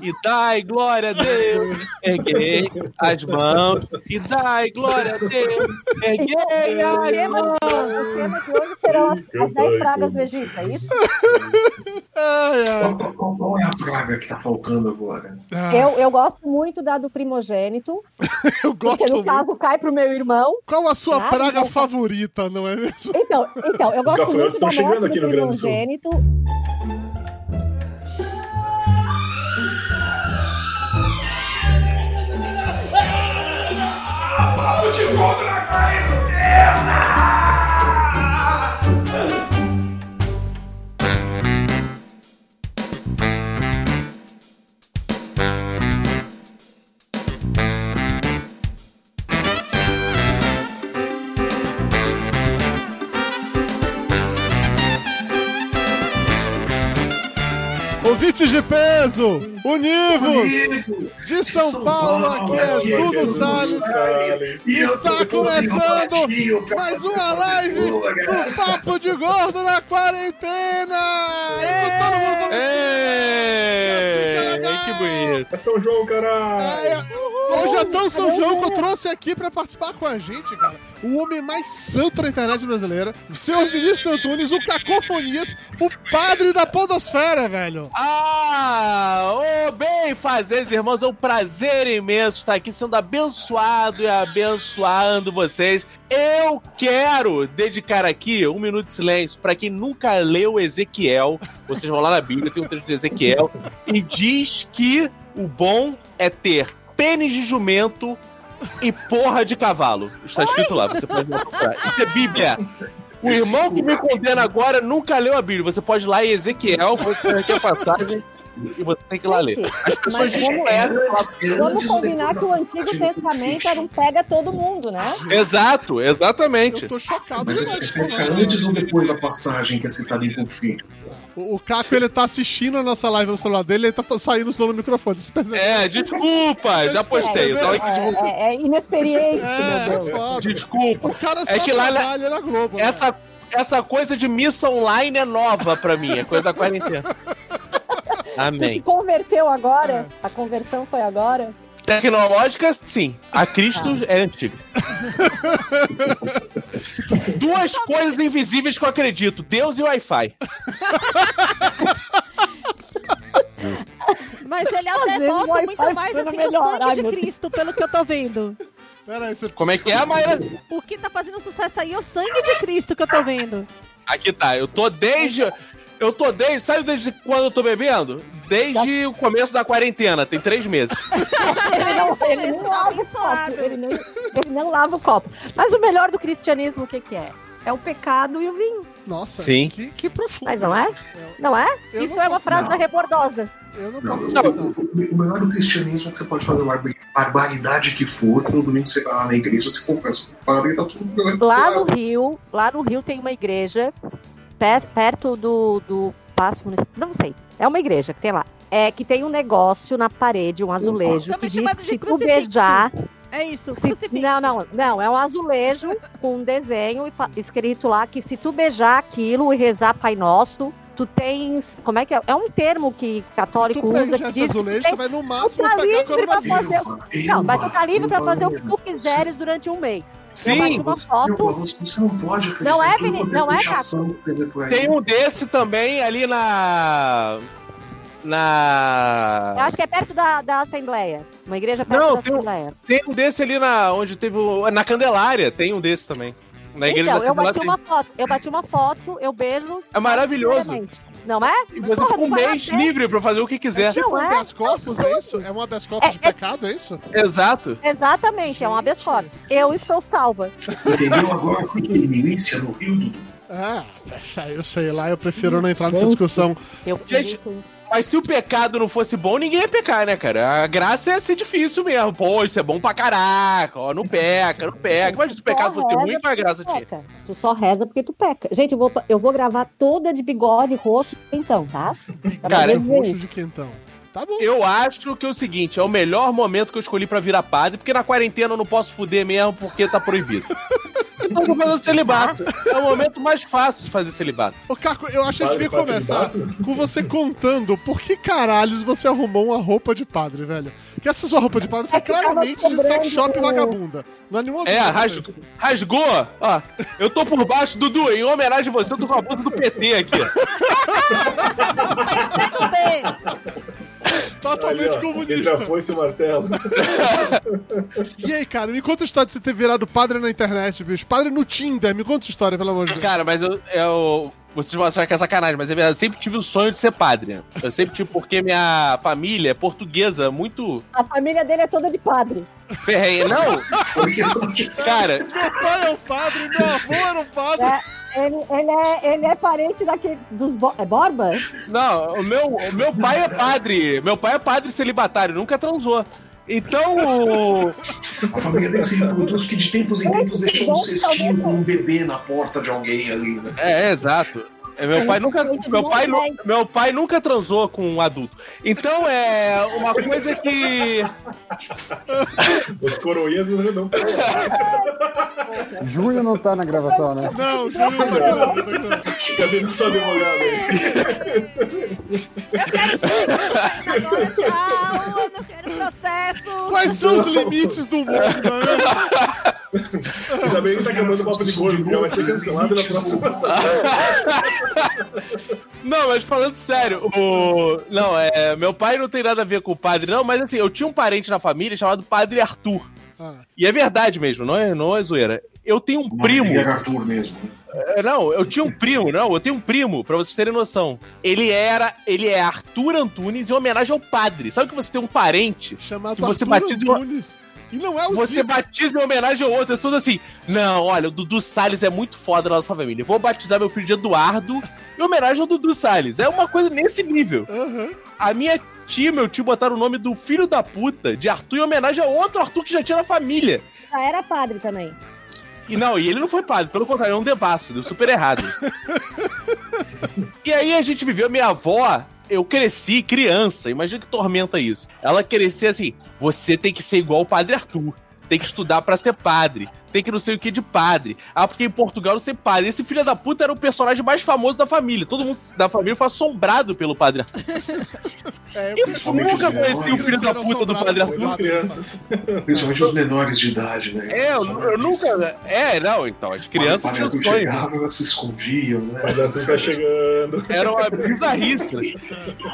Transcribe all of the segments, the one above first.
e dai glória a Deus. Erguei as mãos e dai glória a Deus. Erguei as mãos. O tema de hoje serão as, as 10 pragas do Egito, é isso? Ai, ai. Qual, qual- qual é a praga que tá faltando agora? Ah, Eu, eu gosto muito da do primogênito, eu gosto porque no muito. caso cai pro meu irmão. Qual a sua Ah, praga então- favorita, não é mesmo? Então, então eu gosto muito da morte aqui do no Rio Grande do Sul. primogênito. Ouvintes de peso, univos! De São Paulo, aqui é Dudu Salles. Está começando mais uma live do Papo de Gordo na quarentena! E com todo mundo falando Ei, que bonito. É São João, caralho! É, Hoje é tão São João que eu trouxe aqui pra participar com a gente, cara. O homem mais santo da internet brasileira, o senhor Vinícius Antunes, o Cacofonias, o padre da podosfera, velho. Ah, ô bem fazeres, irmãos, é um prazer imenso estar aqui sendo abençoado e abençoando vocês. Eu quero dedicar aqui um minuto de silêncio para quem nunca leu Ezequiel. Vocês vão lá na Bíblia, tem um trecho de Ezequiel e diz que o bom é ter pênis de jumento e porra de cavalo. Está escrito lá, você pode procurar. Isso é Bíblia. O irmão que me condena agora nunca leu a Bíblia. Você pode ir lá em Ezequiel, escrever aqui a passagem e você tem que ir lá ler. As pessoas Mas vamos- desprezam. Vamos combinar que o Antigo Testamento era um pega todo mundo, né? Exato, exatamente. Eu tô chocado Mas esse, esse é né? antes ou depois da passagem que é citada em Confim? O, o Caco, ele tá assistindo a nossa live no celular dele, ele tá saindo o som no microfone. É, desculpa, já postei. É, é, é inexperiente, É, é foda. desculpa. O cara só É que lá na- trabalha na Globo. né? Essa, essa coisa de missa online é nova pra mim, é coisa da quarentena. Tu se Amém. converteu agora? A conversão foi agora? Tecnológica, sim. A Cristo é antiga. Duas coisas invisíveis que eu acredito: Deus e Wi-Fi. Mas ele até o volta muito mais assim melhor. no sangue de Cristo, pelo que eu tô vendo. Pera aí, você... Como é que é, Mayra? O que tá fazendo sucesso aí é o sangue de Cristo que eu tô vendo. Aqui tá, eu tô desde. Eu tô desde. Sabe desde quando eu tô bebendo? Desde o começo da quarentena, tem três meses. Ele não, ele não lava o copo. Ele não, ele não lava o copo. Mas o melhor do cristianismo, o que, que é? É o pecado e o vinho. Nossa, Sim. Que, que profundo. Mas não é? Não é? Eu Isso não é uma frase não. da rebordosa. Eu não Não, posso Não. o, o melhor do cristianismo é que você pode fazer uma barba- barbaridade que for, no domingo você vai lá na igreja, você confessa o padre e tá tudo Lá no Rio, lá no Rio tem uma igreja pe- perto do, do Paço Municipal. Não sei. É uma igreja que tem lá. É que tem um negócio na parede, um azulejo, que diz que se tu beijar. É isso, se- não, não, não. É um azulejo com um desenho e escrito lá que se tu beijar aquilo e rezar Pai Nosso, tu tens. Como é que é? É um termo que Se católico tu usa esse diz que azulejo, você vai no máximo tá pegar livre pra coronavírus. fazer- Não, mas tu tá livre pra fazer o que tu quiseres durante um mês. Eu Sim, uma Não, foto. você, não pode acreditar Não é, quanto não é, tem um desse também ali na. Eu Na. acho que é perto da, da Assembleia. Uma igreja perto Não, da tem um- Assembleia. Tem um desse ali na. onde teve o. Na Candelária, tem um desse também. Na igreja Então, da eu bati tem. uma foto. Eu bati uma foto, eu beijo. É maravilhoso. Não é? E você Porra, fica um mês livre pra fazer o que É quiser. tipo Não um é? habeas corpus, é isso? É um habeas corpus É- de é- pecado, é isso? Exato. Exatamente, é um habeas corpus. Eu estou salva. Entendeu agora o que é no Rio, Dudu? Ah, eu sei lá, eu prefiro não entrar nessa discussão. Eu Gente, Mas se o pecado não fosse bom, ninguém ia pecar, né, cara? A graça ia ser difícil mesmo. Pô, isso é bom pra caraca. Ó, não peca, não peca. Mas se o pecado fosse ruim, qual é a graça tinha? peca. Tu só reza porque tu peca. Gente, eu vou, eu vou gravar toda de bigode roxo então, tá? Pra Cara, Roxo de quentão. Tá bom. Eu acho que é o seguinte, é o melhor momento que eu escolhi pra virar padre, porque na quarentena eu não posso fuder mesmo, porque tá proibido. vou fazer o celibato. É o momento mais fácil de fazer celibato. Ô, Caco, eu acho que a gente devia começar celibato? com você contando por que caralhos você arrumou uma roupa de padre, velho. Que essa sua roupa de padre foi É claramente de sex shop vagabunda. Não é nenhuma É, dúvida rasgou. Ó, eu tô por baixo, Dudu, em homenagem a você, eu tô com a blusa do PT aqui. ó, Ele comunista. já foi esse martelo. E aí, cara, me conta a história de você ter virado padre na internet, bicho. Padre no Tinder, me conta essa história, pelo amor de Deus. Cara, mas eu, eu. Vocês vão achar que é sacanagem, mas é verdade. Eu sempre tive o sonho de ser padre. Eu sempre tive, porque minha família é portuguesa, muito A família dele é toda de padre. ferrenha. Não, cara, Meu pai é um padre, meu avô era um padre. É, ele, ele é, ele é parente daquele. Dos Bo- é Borba? não, o meu, o meu pai é padre. Meu pai é padre celibatário, nunca transou. Então, o- A família dele se reproduz porque de tempos em tempos deixa um cestinho com um bebê na porta de alguém ali, né? É, é, exato. É, Meu pai nunca, meu pai, meu pai nunca transou com um adulto. Então é uma coisa que Os coroinhas não Júlio não tá na gravação, né? Não, Júlio não tá gravando, tá gravando. Cadê o seu advogado aí? Agora tchau, eu não quero processo. Quais são os limites do mundo, né? Ainda bem que tá acabando o papo de gordo, já vai ser cancelado na próxima. Não, mas falando sério, o. Não, é. Meu pai não tem nada a ver com o padre, não, mas assim, eu tinha um parente na família chamado Padre Arthur. Ah. E é verdade mesmo, não é, não é zoeira. Eu tenho um primo. era Arthur mesmo. né? É, Não, eu tinha um primo, não, eu tenho um primo, pra vocês terem noção. Ele era. Ele é Arthur Antunes em homenagem ao padre. Sabe que você tem um parente? Chamado Que você Arthur batiza Antunes. E não é o Você Zico. batiza em homenagem ao outro. É tudo assim. Não, olha, o Dudu Salles é muito foda na nossa família. Eu vou batizar meu filho de Eduardo em homenagem ao Dudu Salles. É uma coisa nesse nível. Aham. A minha tia e meu tio botaram o nome do filho da puta de Arthur em homenagem a outro Arthur que já tinha na família. Já era padre também. E não, e ele não foi padre, pelo contrário, é um devasso, deu super errado. e aí a gente viveu, minha avó, eu cresci criança, imagina que tormenta isso. Ela crescia assim, você tem que ser igual o padre Arthur, tem que estudar pra ser padre, tem que não sei o que de padre. Ah, porque em Portugal não sei padre. Esse filho da puta era o personagem mais famoso da família, todo mundo da família foi assombrado pelo padre Arthur. É, Eu nunca conheci o filho da puta do padre Arthur. padre. Crianças. Principalmente os menores de idade, né? É, eu, eu nunca. É, não, então, as crianças tinham o sonhos. chegava, elas se escondiam, né? Mas Arthur tá chegando. Era uma bizarrice. né?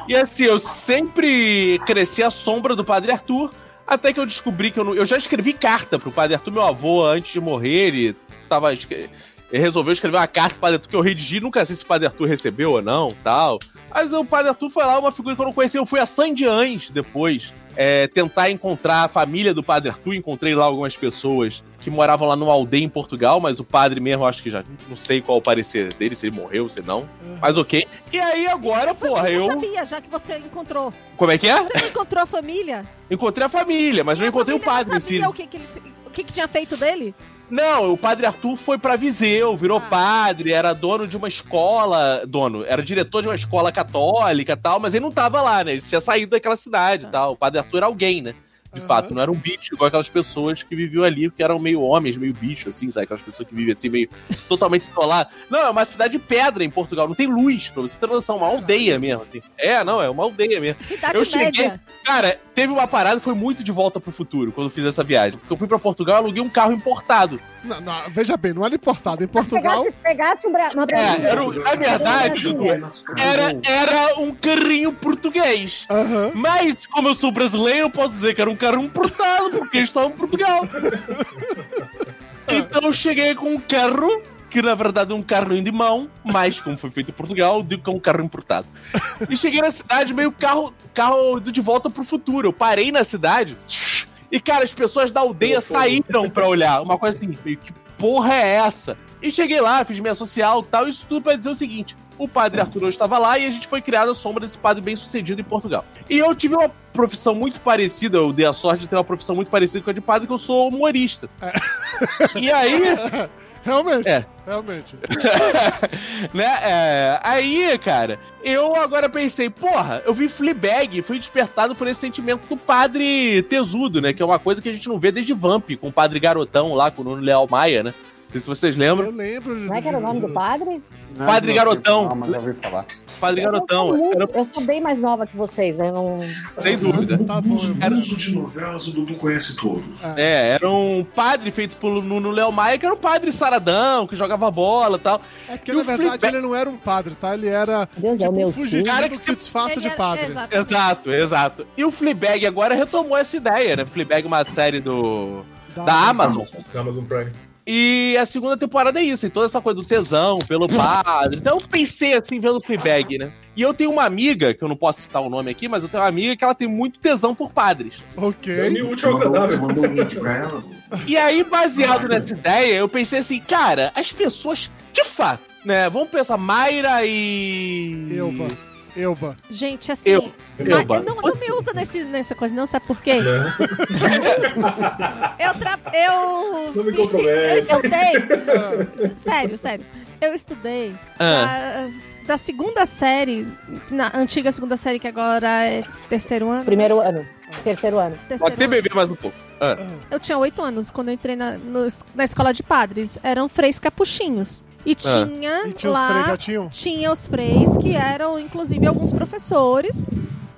E assim, eu sempre cresci à sombra do Padre Arthur, até que eu descobri que eu não. Eu já escrevi carta pro Padre Arthur, meu avô, antes de morrer, ele tava. Ele resolveu escrever uma carta pro Padre Arthur que eu redigi, nunca sei se o Padre Arthur recebeu ou não, tal. Mas o Padre Arthur foi lá, uma figura que eu não conhecia. Eu fui a Sandiães depois, é, tentar encontrar a família do Padre Arthur. Encontrei lá algumas pessoas que moravam lá numa aldeia em Portugal, mas o padre mesmo, acho que já não sei qual o parecer dele, se ele morreu, se não. Mas ok. E aí agora, porra, eu eu. sabia, já que você encontrou. Como é que é? Você não encontrou a família? Encontrei a família, mas não encontrei o padre não em si. sabia o que, que, ele, o que, que tinha feito dele? Não, o padre Arthur foi pra Viseu, virou Ah. padre, era dono de uma escola. Dono, era diretor de uma escola católica e tal, mas ele não tava lá, né? Ele tinha saído daquela cidade e tal. O padre Arthur era alguém, né? De Aham. fato, não era um bicho, igual aquelas pessoas que viviam ali, que eram meio homens, meio bicho, assim, sabe? Aquelas pessoas que vivem assim, meio totalmente isoladas. Não, é uma cidade de pedra em Portugal, não tem luz, pra você ter noção, uma aldeia mesmo, assim. É, não, é uma aldeia mesmo. Idade Eu cheguei- média. Cara, teve uma parada, foi muito de volta pro futuro quando eu fiz essa viagem. Porque eu fui pra Portugal e aluguei um carro importado. Não, não, veja bem, não era importado. Em Portugal, Pegasse, pegasse um bra uma É, era, na verdade, era, era um carrinho português. aham. Mas, como eu sou brasileiro, eu posso dizer que era um carro importado, porque eles estavam em Portugal. Então eu cheguei com um carro, que na verdade é um carrinho de mão, mas como foi feito em Portugal, eu digo que é um carro importado. E cheguei na cidade, meio carro, carro de volta pro futuro. Eu parei na cidade e, cara, as pessoas da aldeia saíram pra olhar. Uma coisa assim, meio que porra é essa? E cheguei lá, fiz minha social e tal, isso tudo pra dizer o seguinte: o padre Arthur hoje estava lá e a gente foi criado à sombra desse padre bem sucedido em Portugal. E eu tive uma profissão muito parecida, eu dei a sorte de ter uma profissão muito parecida com a de padre, que eu sou humorista. E aí, Realmente. É. Realmente. né, é, aí, cara, eu agora pensei, porra, eu vi Fleabag, fui despertado por esse sentimento do padre tesudo, né, que é uma coisa que a gente não vê desde Vamp, com o padre garotão lá, com o Nuno Leal Maia, né. Não sei se vocês lembram. Eu lembro. Não é que era o nome do padre? Não, Padre não, Garotão. Não, mas já ouvi falar. Padre Eu Garotão. sou, muito- Era, eu sou bem mais nova que vocês, eu não. sem dúvida. Tá bom, eu- Era- Uso de novelas, o Dudu conhece todos. É, era um padre feito pelo Nuno Léo Maia, que era um padre saradão, que jogava bola e tal. É porque, E na o verdade, Fleabag- ele não era um padre, tá? Ele era Deus, é tipo o meu um fugitivo Cara que que se disfarça de padre. exato. Exato, exato. E o Fleabag agora retomou essa ideia, né? Fleabag é uma série do da Amazon. Amazon Prime. E a segunda temporada é isso, tem toda essa coisa do tesão pelo padre. Então eu pensei assim, vendo o Fleabag, né? E eu tenho uma amiga, que eu não posso citar o nome aqui, mas eu tenho uma amiga que ela tem muito tesão por padres. Ok. É útil agradável. mandou um link pra ela. E aí, baseado nessa ideia, eu pensei assim, cara, as pessoas, de fato, né? Vamos pensar, Mayra e. Elba. Elba. Gente, assim. Eu- não, não me usa nesse, nessa coisa, não, sabe por quê? Eu tra... Eu. Não me Eu compromete. estudei. sério, sério. Eu estudei Ah, das- da segunda série, na antiga segunda série, que agora é terceiro ano. Primeiro ano. Terceiro ano. pode Terceiro até ano. beber mais um pouco. Ah, Eu tinha oito anos quando eu entrei na, no- na escola de padres. Eram freis capuchinhos. E tinha E tinha os lá. fregatinhos? Tinha os freis, que eram, inclusive, alguns professores.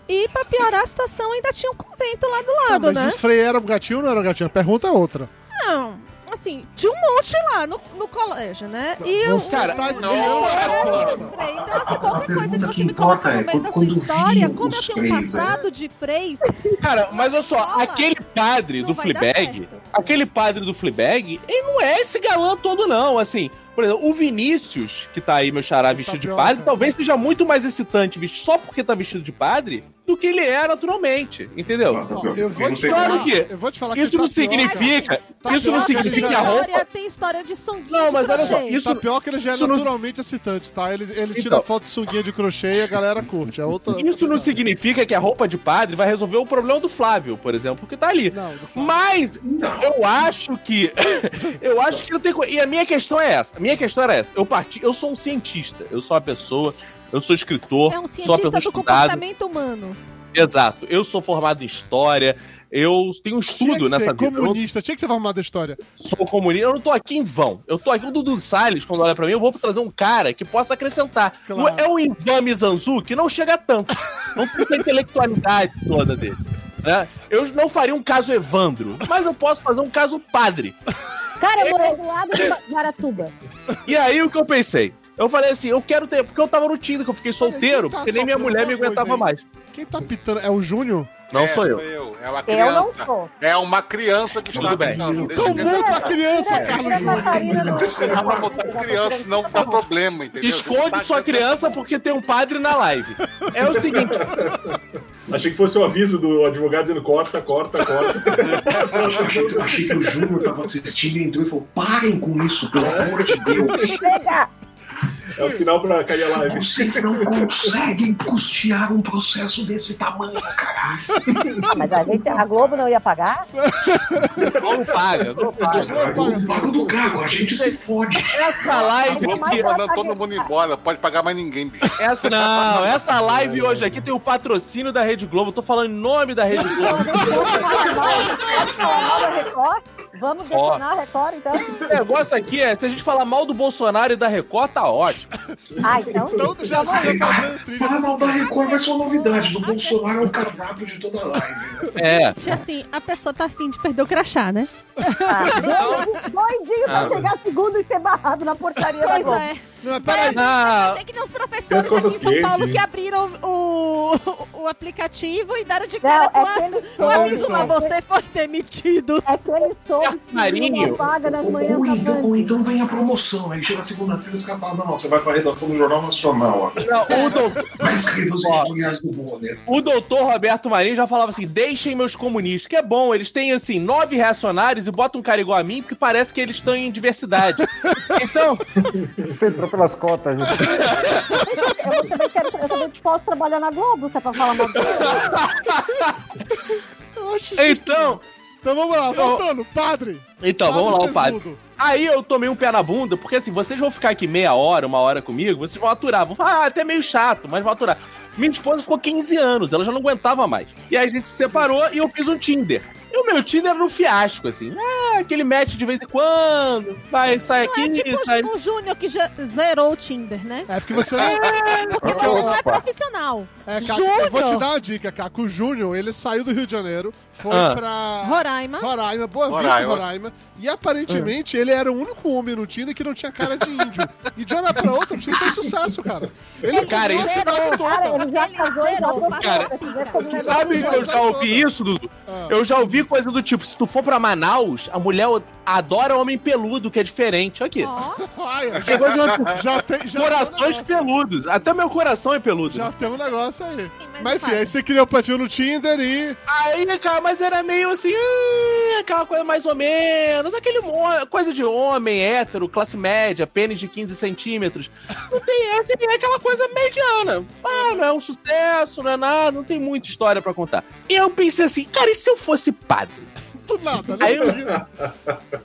E pra piorar a situação, ainda tinha um convento lá do Tá, lado, mas né? os Frei eram gatinho ou não eram gatinho? A pergunta é outra. Não, assim, tinha um monte lá no, no colégio, né? E eu. Você cara, tá eu- desviando a resposta. Frei. Então, assim, qualquer coisa que você me coloca no é meio da sua história, como eu os tenho um né? passado de freis, Cara, mas olha só, aquele padre não do Fleabag, aquele padre do Fleabag, ele não é esse galã todo, não. Assim, por exemplo, o Vinícius, que tá aí, meu xará, vestido de padre, talvez seja muito mais excitante só porque tá vestido de padre do que ele é naturalmente, entendeu? Ah, tá eu vou te Claro falar, que eu vou te falar que Isso não tapioca- significa, Tapioca, isso não significa que a é roupa... história, tem história de sunguinha Não, de mas olha só, isso- Tapioca ele já é isso não- naturalmente excitante, tá? Ele, ele tira Então. foto de sunguinha de crochê e a galera curte. É outra. Isso não significa que a roupa de padre vai resolver o problema do Flávio, por exemplo, que tá ali. Não. Mas Não. eu acho que. eu acho que não tem. E a minha questão é essa. A minha questão era essa. Eu parti. Eu sou um cientista. Eu sou uma pessoa. Eu sou escritor. É um sou uma cientista pessoa do estudada. comportamento humano. Exato. Eu sou formado em história. Eu tenho um Tinha estudo que nessa ser vida. Eu não comunista, tinha que ser formado da história. sou comunista. Eu não tô aqui em vão. Eu tô aqui. O Dudu Salles, quando olha pra mim, eu vou trazer um cara que possa acrescentar. Claro. É o Ivan Mizanzu que não chega tanto. Não precisa da intelectualidade toda dele. né? Eu não faria um caso Evandro, mas eu posso fazer um caso padre. Cara, eu morei do lado de Maratuba. E aí o que eu pensei? Eu falei assim, eu quero ter. Porque eu tava no Tinder, que eu fiquei solteiro, Tá porque nem minha mulher me aguentava aí. mais. Quem tá pitando? É o Júnior? Não É, sou eu. É uma Eu não criança. sou. É uma criança que está bem. Então eu multa a criança, Carlos Tira a Júnior. No- Dá pra botar criança, senão dá problema, entendeu? Esconde sua criança porque tem um padre na live. É o seguinte, Achei que fosse o aviso do advogado dizendo corta, corta, corta. Eu achei, eu achei que o Júnior tava assistindo e entrou e falou: parem com isso, pelo amor de Deus. Chega! É o sinal pra cair a live. Vocês não conseguem custear um processo desse tamanho, caralho. Ah, mas a gente, a Globo não ia pagar? Globo paga, Globo paga. Eu pago do cargo, a gente se fode. Essa live Globo aqui, tá mandando todo mundo embora, pode pagar mais ninguém, bicho. essa não, essa live hoje aqui tem o patrocínio da Rede Globo. Eu tô falando em nome da Rede Globo. Vamos detonar a Record, então? O negócio aqui é, se a gente falar mal do Bolsonaro e da Record, tá ótimo. Ah, então. Então tu já vai fazer trilha. Falar mal da Record vai ser uma novidade. Do Bolsonaro é o cardápio de toda a live. É. Assim, a pessoa tá afim de perder o crachá, né? Ah, doidinho, doidinho pra Ah. chegar segundo e ser barrado na portaria da Pois Globo. é. Não, mas peraí. Ah, Tem que ter uns professores aqui em São Paulo que abriram o, o aplicativo e deram de Não, cara é com a- que eles um aviso lá, você foi demitido. É que eles soube vaga nas manhãs ou da então, ou então vem a promoção. Aí chega segunda-feira e os caras falam: não, você vai pra redação do Jornal Nacional. ó. não, o, doutor, Vai escrever os editoriais do Bonner. o doutor Roberto Marinho já falava assim: deixem meus comunistas, que é bom, eles têm assim, nove reacionários e botam um cara igual a mim, porque parece que eles estão em diversidade. Então, Você entrou pelas cotas. né? Eu também, quero, eu também posso trabalhar na Globo, se é pra falar mal então, Então vamos lá, voltando. Padre. então, vamos lá, o padre. Aí eu tomei um pé na bunda, porque assim, vocês vão ficar aqui meia hora, uma hora comigo, vocês vão aturar. Vão falar, ah, até meio chato, mas vão aturar. Minha esposa ficou 15 anos, ela já não aguentava mais. E aí a gente se separou e eu fiz um Tinder. E o meu Tinder era um fiasco, assim. Ah, aquele match de vez em quando, vai, sai Não aqui, é tipo sai. o Júnior que já zerou o Tinder, né? É porque você. Porque você não é profissional. É, Caco, Júnior! eu vou te dar uma dica, Caco. O Júnior, ele saiu do Rio de Janeiro, foi Ah. pra. Roraima. Roraima, Boa Vista, Roraima. E aparentemente ele era o único homem no Tinder que não tinha cara de índio. E de uma pra outra, Tinder fez sucesso, cara. Ele Cara, isso- cidade Cara, ele já casou e já cara, Cara, Sabe, eu já ouvi isso, Dudu. Ah. Eu já ouvi coisa do tipo, se tu for pra Manaus, a mulher adora homem peludo, que é diferente. Olha aqui. Ai, já, Chegou de outro- já tem, já Corações tem um peludos. Até meu coração é peludo. Já tem um negócio aí. mas Mas enfim, aí você criou o perfil no Tinder e. Aí, cara, mas era meio assim, aquela coisa mais ou menos, aquele mo- coisa de homem, hétero, classe média, pênis de 15 centímetros. Não tem essa, é aquela coisa mediana. Ah, não é um sucesso, não é nada, não tem muita história pra contar. E eu pensei assim, cara, e se eu fosse padre? Do nada, né? Aí eu-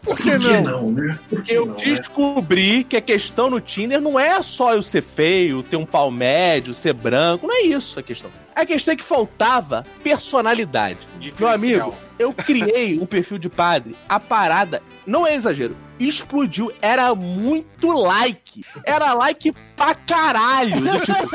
Por que Por que não? não, né? Por que Eu não, né? descobri que a questão no Tinder não é só eu ser feio, ter um pau médio, ser branco, não é isso a questão. A questão é que faltava personalidade. Meu amigo, eu criei um perfil de padre, a parada, não é exagero, explodiu, era muito like. Era like pra caralho. do tipo,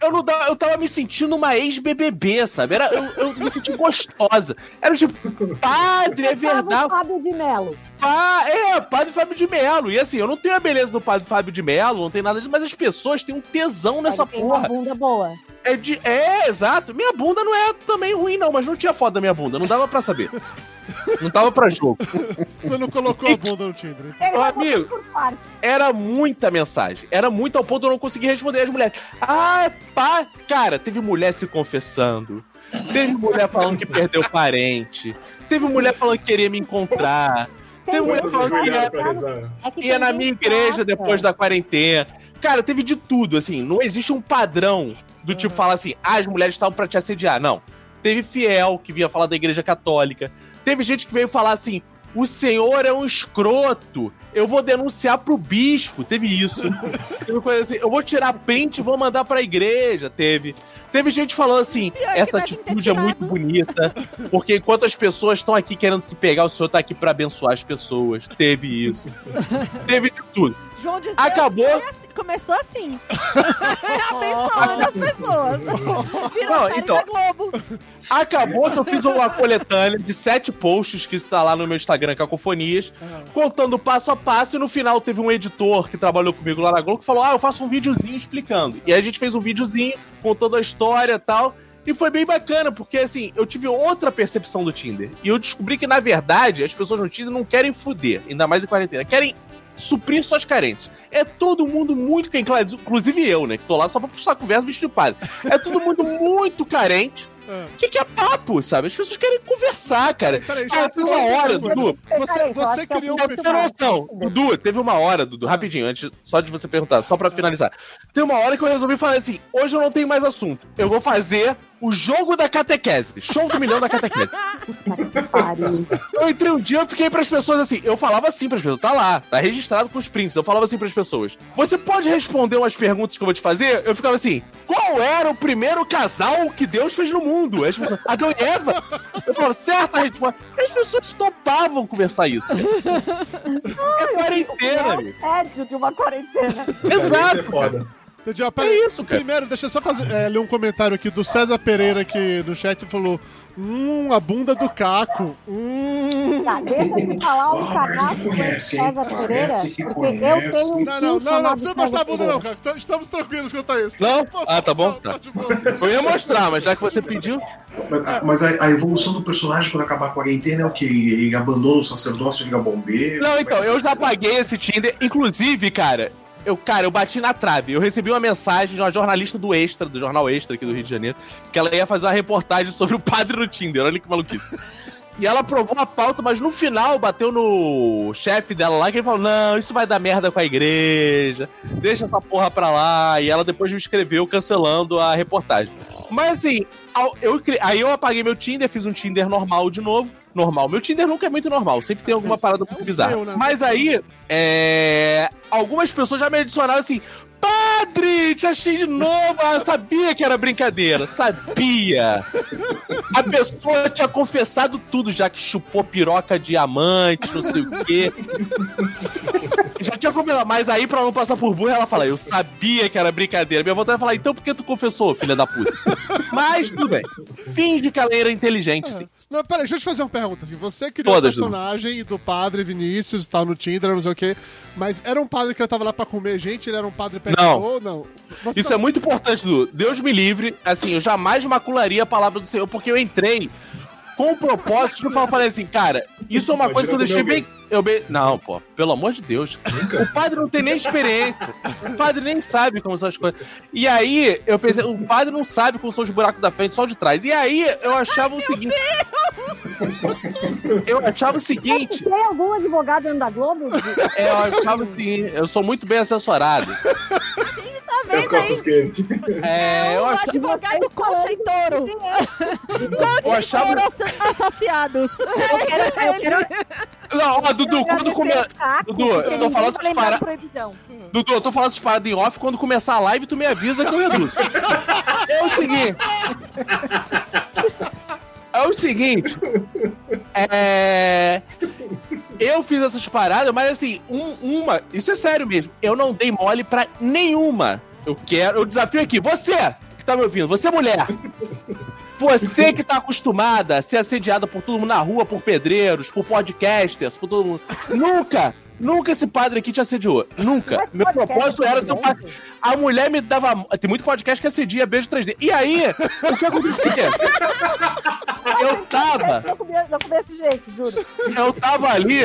eu, não dava- eu tava me sentindo uma ex-BBB, sabe? Era, eu, eu me senti gostosa. Era tipo, padre, é verdade. Fábio de Melo. Ah, é, Padre Fábio de Melo. E assim, eu não tenho a beleza do Padre Fábio de Melo, não tem nada disso, mas as pessoas têm um tesão nessa tem uma porra. bunda boa. É, de, é, exato. Minha bunda não é também ruim, não, mas não tinha foto da minha bunda, não dava pra saber. Não tava pra jogo. Você não colocou a bunda no Tinder. então. Vai amigo, era muita mensagem. Era muito ao ponto de eu não conseguir responder as mulheres. Ah, pá. Cara, teve mulher se confessando. Teve mulher falando que perdeu parente. Teve mulher falando que queria me encontrar. Teve mulher falando que ia, rezar. É que ia tem na minha igreja depois da quarentena. Cara, teve de tudo, assim. Não existe um padrão do tipo falar assim, ah, as mulheres estavam pra te assediar. Não. Teve fiel que vinha falar da igreja católica. Teve gente que veio falar assim, o senhor é um escroto. Eu vou denunciar pro bispo. Teve isso. Teve coisa assim, eu vou tirar print e vou mandar pra igreja. Teve. Teve gente falando assim, essa atitude é muito bonita. Porque enquanto as pessoas estão aqui querendo se pegar, o senhor tá aqui pra abençoar as pessoas. Teve isso. Teve de tudo. João de Deus Acabou. assim- começou assim. Abençoando as pessoas. Virou Não, então- da Globo. Acabou que eu fiz uma coletânea de sete posts que está lá no meu Instagram, Cacofonias, contando passo a passo, e no final teve um editor que trabalhou comigo lá na Globo que falou: Ah, eu faço um videozinho explicando. E aí a gente fez um videozinho contando a história e tal. E foi bem bacana, porque assim, eu tive outra percepção do Tinder. E eu descobri que, na verdade, as pessoas no Tinder não querem fuder, ainda mais em quarentena, querem suprir suas carências. É todo mundo muito inclusive eu, né, que tô lá só pra puxar conversa vestido de padre. É todo mundo muito carente. O que, que é papo, sabe? As pessoas querem conversar, cara. Peraí, Ah, teve uma hora, Dudu. Você, você criou um perfil. noção, Dudu, teve uma hora, Dudu, rapidinho, antes só de você perguntar, só pra finalizar. Tem uma hora que eu resolvi falar assim: hoje eu não tenho mais assunto. Eu vou fazer o jogo da catequese. Show do milhão da catequese. Eu entrei um dia, eu fiquei pras pessoas assim. Eu falava assim pras pessoas, tá lá, tá registrado com os prints. Eu falava assim pras pessoas: Você pode responder umas perguntas que eu vou te fazer? Eu ficava assim: Qual era o primeiro casal que Deus fez no mundo? As pessoas, Adão e Eva? Eu falava, certa resposta. As pessoas topavam conversar isso. É quarentena, amigo. Tédio de uma quarentena. Isso é Exato. foda. Entendi. Ah, É isso, cara. Primeiro, deixa eu só fazer, é, ler um comentário aqui do César Pereira aqui no chat falou: Hum, a bunda do Caco. Hum. Tá, deixa eu te falar um Ah, que conhece, hein? César Pereira, que porque eu tenho um Não, não, não, não, precisa mostrar a bunda, não. Caco. Estamos tranquilos quanto a isso. Não? Ah, tá bom? Tá, Tá. Eu ia mostrar, mas já que você pediu. Mas, mas a, a evolução do personagem quando acabar a quarentena é o quê? Ele abandona o sacerdócio e vira bombeiro? Não, então, eu já paguei esse Tinder. Inclusive, cara, eu, cara, eu bati na trave. Eu recebi uma mensagem de uma jornalista do Extra, do jornal Extra aqui do Rio de Janeiro, que ela ia fazer uma reportagem sobre o padre no Tinder. Olha que maluquice. E ela aprovou a pauta, mas no final bateu no chefe dela lá que ele falou: Não, isso vai dar merda com a igreja, deixa essa porra pra lá. E ela depois me escreveu cancelando a reportagem. Mas assim, eu, aí eu apaguei meu Tinder, fiz um Tinder normal de novo. Normal. Meu Tinder nunca é muito normal, sempre tem alguma parada É o muito bizarra. seu, né? Mas aí, é. Algumas pessoas já me adicionaram assim. Padre, te achei de novo. Ah, sabia que era brincadeira. Sabia. A pessoa tinha confessado tudo, já que chupou piroca diamante, não sei o quê. Já tinha confessado, mas aí pra não passar por burra, ela fala, eu sabia que era brincadeira. Minha vontade é falar, então por que tu confessou, filha da puta? Mas tudo bem. Finge que ela era inteligente, sim. Não, peraí, deixa eu te fazer uma pergunta. Assim, você criou Todas, o personagem do padre Vinícius tal no Tinder, não sei o quê, mas era um padre que eu tava lá pra comer gente, ele era um padre pecador, não? Você Isso tá- é muito importante, Dudu. Deus me livre. Assim, eu jamais macularia a palavra do Senhor, porque eu entrei com o propósito de falar, falei assim, cara, isso é uma coisa que eu deixei bem. Eu bem. Não, pô, pelo amor de Deus. O padre não tem nem experiência. O padre nem sabe como são as coisas. E aí, eu pensei, o padre não sabe como são os buracos da frente, só de trás. E aí, eu achava o seguinte. Eu achava o seguinte. Tem algum advogado dentro da Globo? É, eu achava o seguinte. Eu sou muito bem assessorado. Tá Com as vendo aí? Costas quentes. É, eu O achava. advogado coach em touro. Eu Coach em touro asso- associados. Eu quero, eu quero, Não, ó, Dudu, eu quando começa. saco, Dudu, eu tô falando essas lembrar para- de proibidão. Dudu, eu tô falando essas paradas em off. Quando começar a live, tu me avisa que eu reduzo. É o seguinte. É o seguinte. É. Eu fiz essas paradas, mas assim, um- uma. Isso é sério mesmo. Eu não dei mole pra nenhuma. Eu quero. Eu desafio aqui. Você que tá me ouvindo, você mulher. Você que tá acostumada a ser assediada por todo mundo na rua, por pedreiros, por podcasters, por todo mundo. Nunca, nunca esse padre aqui te assediou. Nunca. Meu propósito era é ser um padre. A mulher me dava. Tem muito podcast que assedia beijo 3D. E aí, o que acontecia? Eu tava. Eu comi, eu desse jeito, juro. Eu tava ali,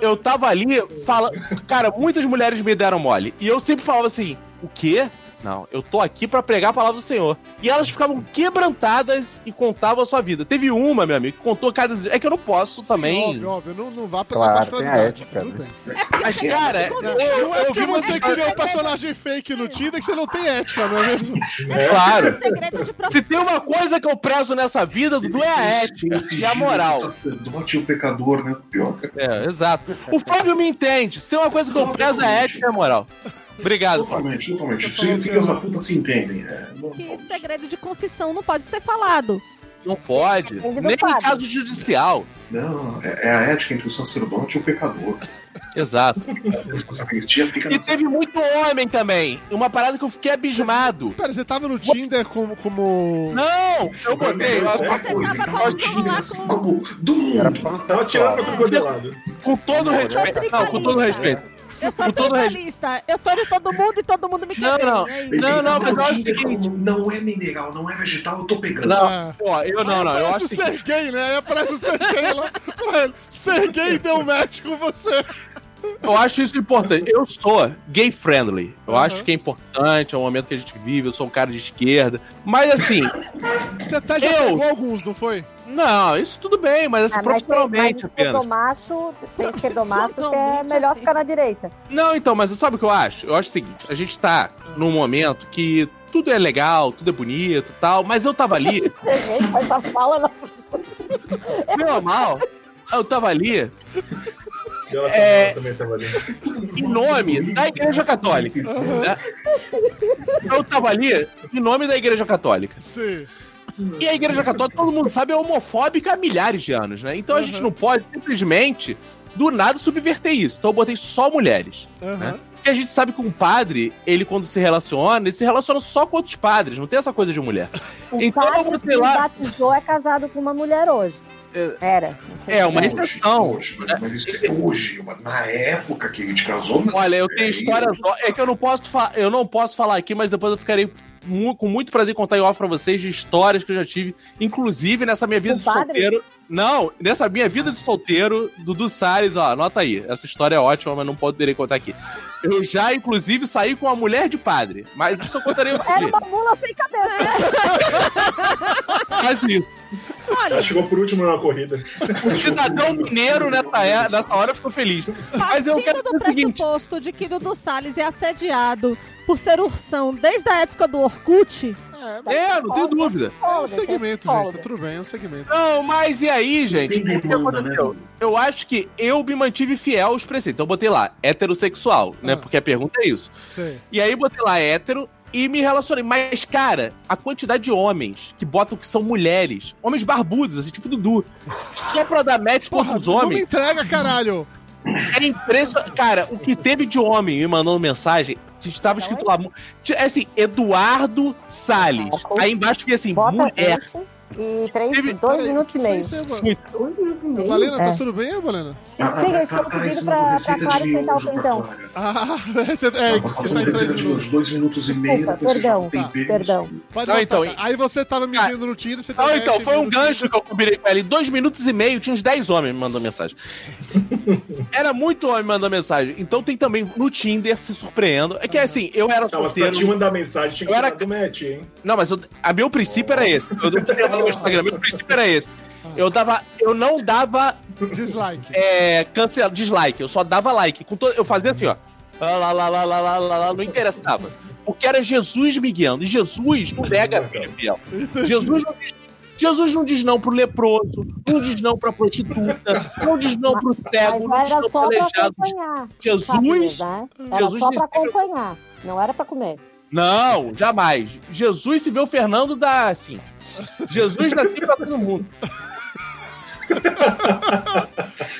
eu tava ali falando. Cara, muitas mulheres me deram mole. E eu sempre falava assim: o quê? Não, eu tô aqui pra pregar a palavra do Senhor. E elas ficavam quebrantadas e contavam a sua vida. Teve uma, meu amigo, que contou cada. É que eu não posso também. Óbvio, óbvio, não, não vá pela Claro, tem a ética, Tudo né? bem. Mas, cara, eu, Não é eu vi você criou um personagem fake no Tinder que você não tem ética, não é mesmo? Claro. Segredo de Se tem uma coisa que eu prezo nessa vida, Dudu, é a ética e a moral. O sacerdote e o pecador, né? Pior que É, exato. O Flávio me entende. Se tem uma coisa que eu prezo, é a ética e a moral. Obrigado. Totalmente, totalmente. Falando Os filhos que- da puta se entendem. É, não- segredo de confissão não pode ser falado. Não pode. Nem em caso judicial. Não, é, é a ética entre o sacerdote e o pecador. Exato. E teve muito homem também. Uma parada que eu fiquei abismado. Pera, você tava no Tinder como. como... Não, eu botei Você tava cara, colocando lá assim, com- como do Era mundo. Tava tirando pra é lado. com todo respeito. Não, com todo respeito. Eu sou tribalista. Eu sou de todo mundo e todo mundo me quer Não, não. É. Não, não, mas eu acho o seguinte. Não é mineral, não é vegetal, eu tô pegando. Não, É. ó, eu não, não. Eu acho Parece o. Serguei, né? Aí aparece o Serguei lá pra ele. Serguei deu match com você. Eu acho isso importante. Eu sou gay friendly. Eu Uhum. acho que é importante, é um momento que a gente vive. Eu sou um cara de esquerda. Mas assim, Você até já Eu? pegou alguns, não foi? não, isso tudo bem, mas assim, Ah, mas tem- profissionalmente mas apenas. esquerdomacho, tem esquerdomacho que é Profissionalmente melhor ficar na direita. Não, então, mas sabe o que eu acho? Eu acho o seguinte: a gente tá num momento que tudo é legal, tudo é bonito e tal, mas eu tava ali, essa fala, não. meu mal, eu tava ali É. também tava ali. em nome da Igreja Católica. né? Eu tava ali em nome da Igreja Católica. Sim. E a Igreja Católica, todo mundo sabe, é homofóbica há milhares de anos, né? Então a gente não pode simplesmente, do nada, subverter isso. Então eu botei só mulheres. Aham. Né? Porque a gente sabe que um padre, ele quando se relaciona, ele se relaciona só com outros padres, não tem essa coisa de mulher. O Então eu padre botei que lá- batizou é casado com uma mulher hoje. É. Era. É, uma é. exceção. Hoje, mas, mas isso é hoje. mas Na época que a gente casou. não. Olha, eu tenho É, histórias. É que eu não posso eu não posso falar aqui, mas depois eu ficarei mu- com muito prazer em contar em off pra vocês de histórias que eu já tive, inclusive nessa minha vida de padre? solteiro. Não, nessa minha vida de solteiro, Dudu Salles, ó, anota aí. Essa história é ótima, mas não poderei contar aqui. Eu já, inclusive, saí com uma mulher de padre, mas isso eu contarei outro Era dia. uma mula sem cabeça. Quase isso. Ela chegou por último na corrida. O cidadão mineiro nessa, é- nessa hora ficou feliz. Mas eu quero do pressuposto de que Dudu Salles é assediado por ser ursão desde a época do Orkut, É, não tenho dúvida. É um segmento, gente. Tá tudo bem, é um segmento. Não, mas e aí, gente? O que demanda, né? aconteceu? Eu acho que eu me mantive fiel aos preceitos. Então eu botei lá, heterossexual, né? Ah. Porque a pergunta é isso. Sei. E aí botei lá hétero e me relacionei. Mas, cara, a quantidade de homens que botam que são mulheres, homens barbudos, assim, tipo Dudu, só pra dar match com Porra, os não me homens, entrega, caralho. é impressionante. Cara, o que teve de homem me mandando mensagem, estava escrito lá, é assim, Eduardo Salles. Aí embaixo fica assim, Bota mulher. isso e três, Teve- dois Peraí, minutos e meio. isso aí? Dois minutos e meio? Valena, tá É. tudo bem, Valena? Ah, Sim, eu estou ah, pedindo pra- pra Clara aceitar o perdão. Ah, Clara. você, é, Tá que você tá em três minutos. dois minutos e meio. Desculpa, perdão, tá, perdão. Pode Não, voltar. então, Aí você tava me Ah. vendo no Tinder, você Não, tava então, foi um gancho que eu combinei com ela. Em dois minutos e meio, tinha uns 10 homens me mandando mensagem. Era muito homem me mandando mensagem. Então tem também no Tinder, se surpreendo. É que assim, eu era Não, mas pra solteiro. te mandar mensagem, tinha que Eu era- era... do match, hein? Não, mas eu, a meu princípio era esse. Eu não no Instagram, meu princípio era esse. Eu dava. Eu não dava Dislike. é, cancel, dislike, eu só dava like. Com to- eu fazia assim, ó. Lá, lá, lá, lá, lá, lá, lá, não interessava. Porque era Jesus me guiando. E Jesus não nega fiel. Jesus não diz. Jesus não diz não pro leproso, não diz não pra prostituta, não diz não pro cego, não diz não pro aleijado. acompanhar. Jesus. né? Era Jesus só pra disse- acompanhar. Não era pra comer. Não, jamais. Jesus se vê o Fernando dá assim. Jesus nasceu pra todo mundo.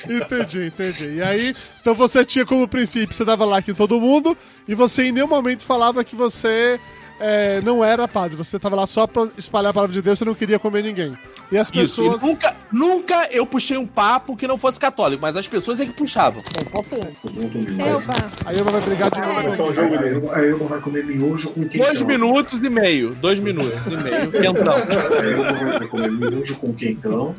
Entendi, entendi. E aí, então você tinha como princípio, você dava like em todo mundo, e você em nenhum momento falava que você é, não era padre. Você tava lá só pra espalhar a palavra de Deus, você não queria comer ninguém. E as Isso. pessoas. E nunca, nunca eu puxei um papo que não fosse católico, mas as pessoas é que puxavam. Elba. Aí uma vai brigar de É. novo. Um eu- aí eu vai comer miojo com quentão. Dois minutos e meio. Dois minutos e meio. Quentão. Aí eu vai comer miojo com quentão.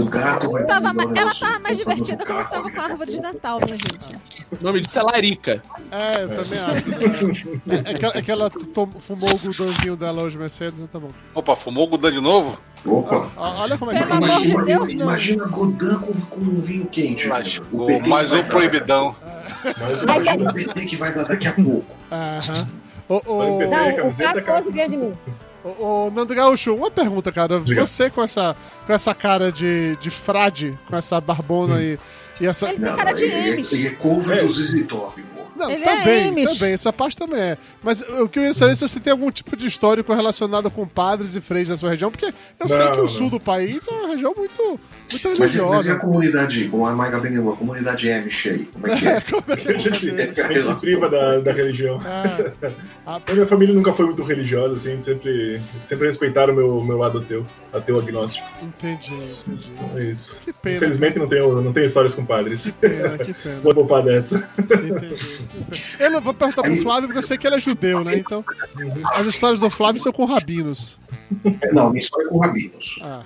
O gato vai Tava ela tava mais divertida do quando tava com a árvore de Natal, minha gente. O nome disso é Larica. É, eu também acho. É, é que, é que ela tom- fumou o gudanzinho dela hoje mais cedo, então tá bom. Opa, fumou o Gudan de novo? Opa. Olha como é que Pelo amor de Imagina, Deus, não. imagina Godin com, com um vinho quente. Lascou. O PT Mais um proibidão. Mas Imagina o PT que vai dar daqui a pouco. Aham. Beber. Não, o cara. de mim. ô, ô, Nando Gaúcho, uma pergunta, cara. Você com essa, com essa cara de, de frade, com essa barbona e, e essa. Ele tem cara de ele, é- ele é cover É. do ZZ Top, pô. Não, Ele também, é Amish. também, essa parte também é. Mas o que eu queria saber é se você tem algum tipo de histórico relacionado com padres e freios da sua região, porque eu sei Não, que o sul do país é uma região muito, muito Mas, mas e religiosa. a comunidade, como a Maiga bem lembrou, a comunidade Amish aí? Como é que é? a gente, a gente se priva da, da religião. É. A minha família nunca foi muito religiosa, assim, a sempre, sempre respeitaram o meu, meu lado ateu, ateu agnóstico. Entendi, entendi. É isso. Que pena. Infelizmente não tenho, não tenho histórias com padres. Que pena, que pena. Vou poupar dessa. Entendi. Eu não vou perguntar pro Flávio porque eu sei que ele é judeu, né? Então, as histórias do Flávio são com rabinos. É, Não, minha história é com rabinos. Ah,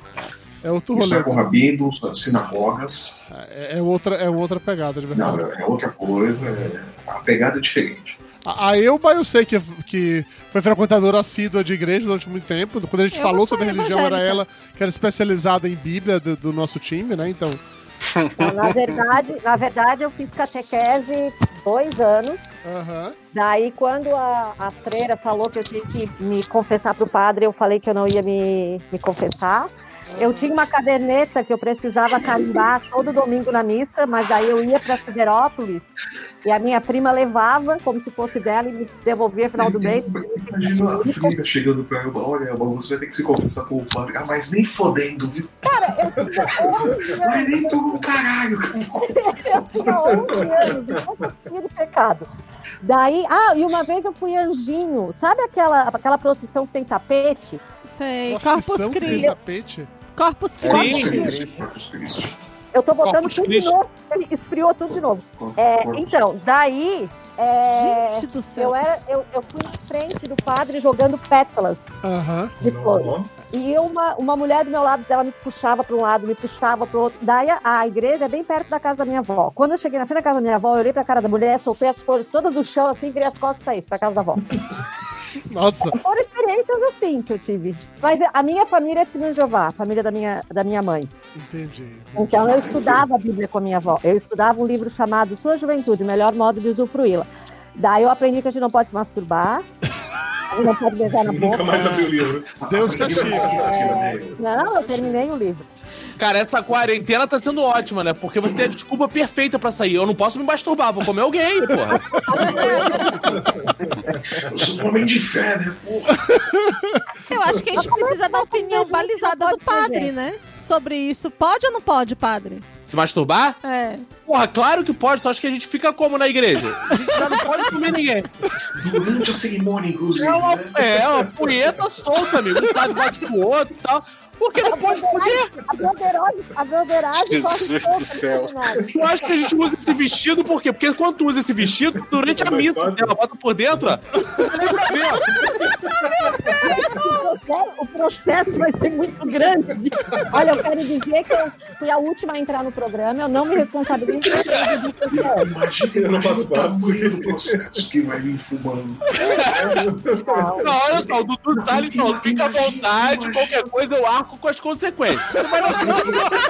é outro Minha rolê. história é com rabinos, sinagogas. É, é outra, é outra pegada, de Não, verdade. é outra coisa. é- A pegada é diferente. A, a Elba eu sei que, que foi frequentadora assídua de igreja durante muito tempo. Quando a gente Elba falou sobre religião, era ela que era especializada em Bíblia do, do nosso time, né? Então, na verdade, na verdade, eu fiz catequese dois anos. aham. Daí, quando a, a freira falou que eu tinha que me confessar pro padre, eu falei que eu não ia me, me confessar. Eu tinha uma caderneta que eu precisava carimbar todo domingo na missa, mas daí eu ia para Siderópolis e a minha prima levava como se fosse dela e me devolvia no final do mês. Imagina a Frida chegando pra Elba, olha, Elba, você vai ter que se confessar com o padre. Ah, mas nem fodendo, viu? Cara, eu tinha 11 Mas nem tu no caralho que eu vou Eu tinha 11 anos, eu de pecado. Daí, ah, e uma vez eu fui anjinho. Sabe aquela, aquela procissão que tem tapete? Sei. Procissão Corpus que tem Christi. tapete. Corpus. Christi. Cristo, Corpus Christi. Eu tô botando Corpus tudo Christi. de novo, ele esfriou tudo de novo. É, então, daí, é, Gente do céu. eu, era, eu, eu fui em frente do padre jogando pétalas de flores. E uma, uma mulher do meu lado dela me puxava para um lado, me puxava para outro. Daí a, a igreja é bem perto da casa da minha avó. Quando eu cheguei na frente da casa da minha avó, eu olhei pra cara da mulher, soltei as flores todas do chão, assim, virei as costas e saí pra casa da avó. Nossa, Foram experiências assim que eu tive. Mas a minha família é de Jeová, a família da minha, da minha mãe. entendi. entendi. Então eu estudava a Bíblia com a minha avó. Eu estudava um livro chamado Sua Juventude, o melhor modo de usufruí-la. Daí eu aprendi que a gente não pode se masturbar. Não pode beijar na Nunca boca. mais abri o livro. Deus Eu castiga. né? Não, eu terminei o livro. Cara, essa quarentena tá sendo ótima, né? Porque você tem a desculpa perfeita pra sair. Eu não posso me masturbar, vou comer alguém, porra. Eu sou um homem de fé, né? Porra. Eu acho que a gente precisa da opinião balizada do padre, né? Sobre isso. Pode ou não pode, padre? Se masturbar? É. Porra, claro que pode. Tu acha que a gente fica como na igreja? A gente já não pode comer ninguém. Durante a cerimônia, inclusive, É uma, né? é uma punheta solta, amigo. Um lado bate pro outro e tal. Por que não pode poder? A broderagem, a broderagem Jesus do céu. Eu acho que a gente usa esse vestido por quê? Porque quando tu usa esse vestido, durante a missa, ela bota por dentro, ó. O processo vai ser muito grande. Olha, eu quero dizer que eu fui a última a entrar no programa, eu não me responsabilizo. Imagina, Eu não faço parte. do processo que vai vir fumando. Não, olha só, o Dudu Salles falou, fica à vontade, qualquer coisa eu arco com as consequências. Você vai.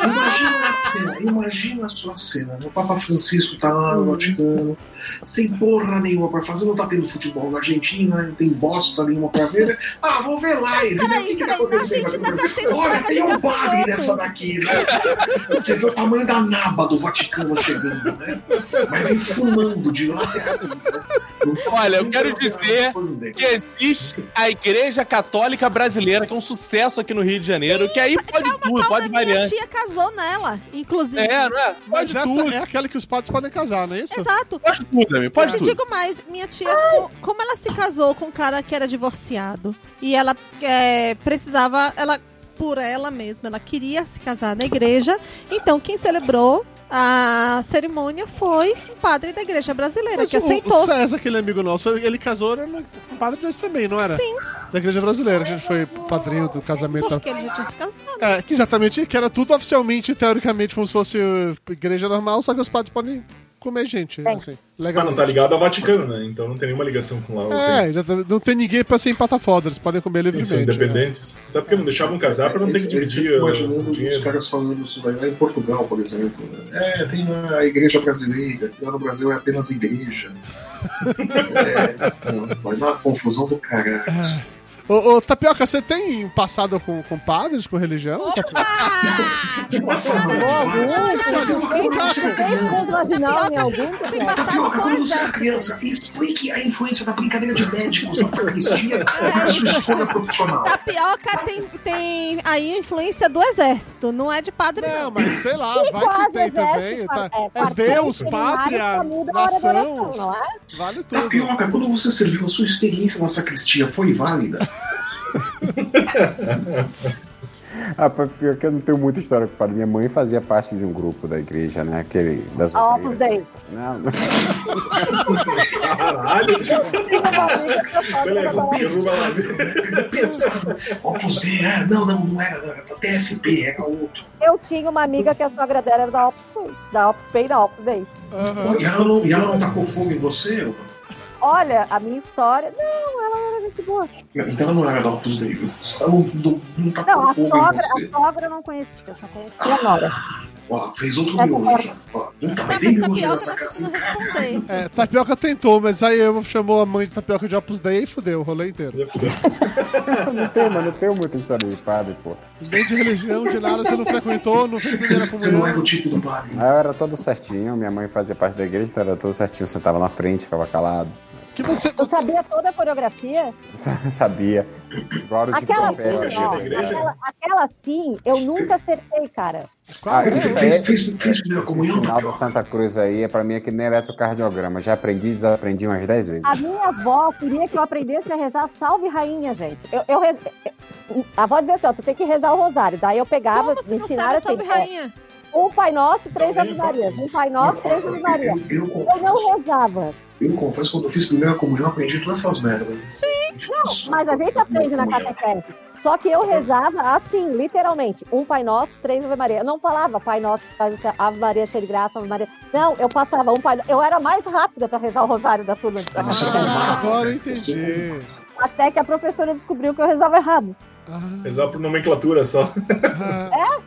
Imagina a cena, imagina a sua cena. O Papa Francisco tá lá no Vaticano, sem porra nenhuma pra fazer, não tá tendo futebol na Argentina, não tem bosta nenhuma pra ver. Ah, vou ver live, né? O que, que tá acontecendo? Tá Olha, tem um padre nessa daqui, né? Você vê o tamanho da naba do Vaticano chegando, né? Mas vem fumando de lá até aqui. né? Olha, eu quero dizer que existe a Igreja Católica Brasileira, que é um sucesso aqui no Rio de Janeiro, que aí pode tudo, pode minha variante. tia casou nela, inclusive. É, não é? Mas Pode essa tudo. é aquela que os padres podem casar, não é isso? Exato. Pode tudo, amigo, Eu pode te tudo. digo mais, minha tia, co- como ela se casou com um cara que era divorciado e ela é, precisava, ela por ela mesma, ela queria se casar na igreja, então quem celebrou a cerimônia foi um padre da igreja brasileira Mas que o, o aceitou. César, aquele amigo nosso, ele casou era um padre desse também, não era? Sim. Da igreja brasileira, que a gente foi padrinho do casamento. Porque ele já tinha se casado. É, que exatamente, que era tudo oficialmente, teoricamente, como se fosse uh, igreja normal, só que os padres podem comer gente, assim, Mas não tá ligado ao Vaticano, né? Então não tem nenhuma ligação com lá. É, exatamente. Não tem ninguém pra ser empata-foda, eles podem comer Eles são livremente. né? independentes. Até porque não deixavam casar pra não ter que Esse- esse dividir fico o imaginando os dinheiro. caras falando isso daí lá em Portugal, por exemplo. né? É, tem a igreja brasileira, que lá no Brasil é apenas igreja. é, vai dar uma confusão do caralho. Ô, ô, Tapioca, você tem passado com, com padres, com religião? Passa mal demais. Vaginal em algum? Exército. criança, explique a influência da brincadeira de médicos na sacristia na sua escolha profissional. Tapioca tem, tem aí a influência do exército, não é de padre, Não, não. mas sei lá, E vai que tem exército, também. Tá? é, É Deus, pátria, oração, nação. não é? Vale tudo. Tapioca, quando você serviu, a sua experiência na sacristia foi válida? Ah, pior que eu não tenho muita história com o padre. Minha mãe fazia parte de um grupo da igreja, né? Aquele das A Opus obreiras. Dei. Não, não. Caralho! Opus Dei, ah, não, não, não era, da TFP, era outro. Eu tinha uma amiga que a sogra dela era da Opus Dei. Da Opus Dei e da Opus Dei. Aham. E ela não, e ela não tacou fogo em você? ou não? Olha, a minha história. Não, ela era gente boa. Então ela não era da Opus Dei? Ela não, não, não tacou Não, a sogra, a sogra eu não conhecia, eu só conhecia a Nora. Ó, fez outro Essa miojo já. Ó, mas mas tem miojo tapioca nessa tá casa. É, Tapioca tentou, mas aí eu chamou a mãe de Tapioca de Opus Dei e fudeu o rolê inteiro. não tenho, mas não tenho muita história de padre, pô. Nem de religião, de nada, você não frequentou, não fez primeira Você não era comunhão. o tipo do padre. Aí eu era todo certinho, minha mãe fazia parte da igreja, então era todo certinho, sentava na frente, ficava calado. Que você, Eu você- sabia toda a coreografia. Sabia. De Aquela papel, sim, ó, aquela, aquela sim, eu nunca acertei, cara. Qual Ah, é? isso Fez, fez, fez Esse sinal do? Santa Cruz aí, é pra mim, é que nem eletrocardiograma. Já aprendi e desaprendi umas 10 vezes. A minha avó queria que eu aprendesse a rezar salve rainha, gente. Eu, eu reze- A avó dizia assim, ó, tu tem que rezar o rosário. Daí eu pegava, Como você me não ensinaram sabe assim, sobre rainha? ó, um Pai Nosso, três Ave faço. Um Pai Nosso, três Ave Marias. Eu, eu, Eu confesso, não rezava. Eu confesso, quando eu fiz primeira comunhão, eu aprendi todas essas merdas. Sim, Mas a gente aprende na catequese. Só que eu rezava assim, literalmente. Um Pai Nosso, três Ave Maria. Eu não falava Pai Nosso, Ave Maria, cheia de graça, Ave Maria. Não, eu passava um Pai Eu era mais rápida para rezar o rosário da turma. Ah, agora eu entendi. Até que a professora descobriu que eu rezava errado. Ah, Rezar por nomenclatura só. ah. É,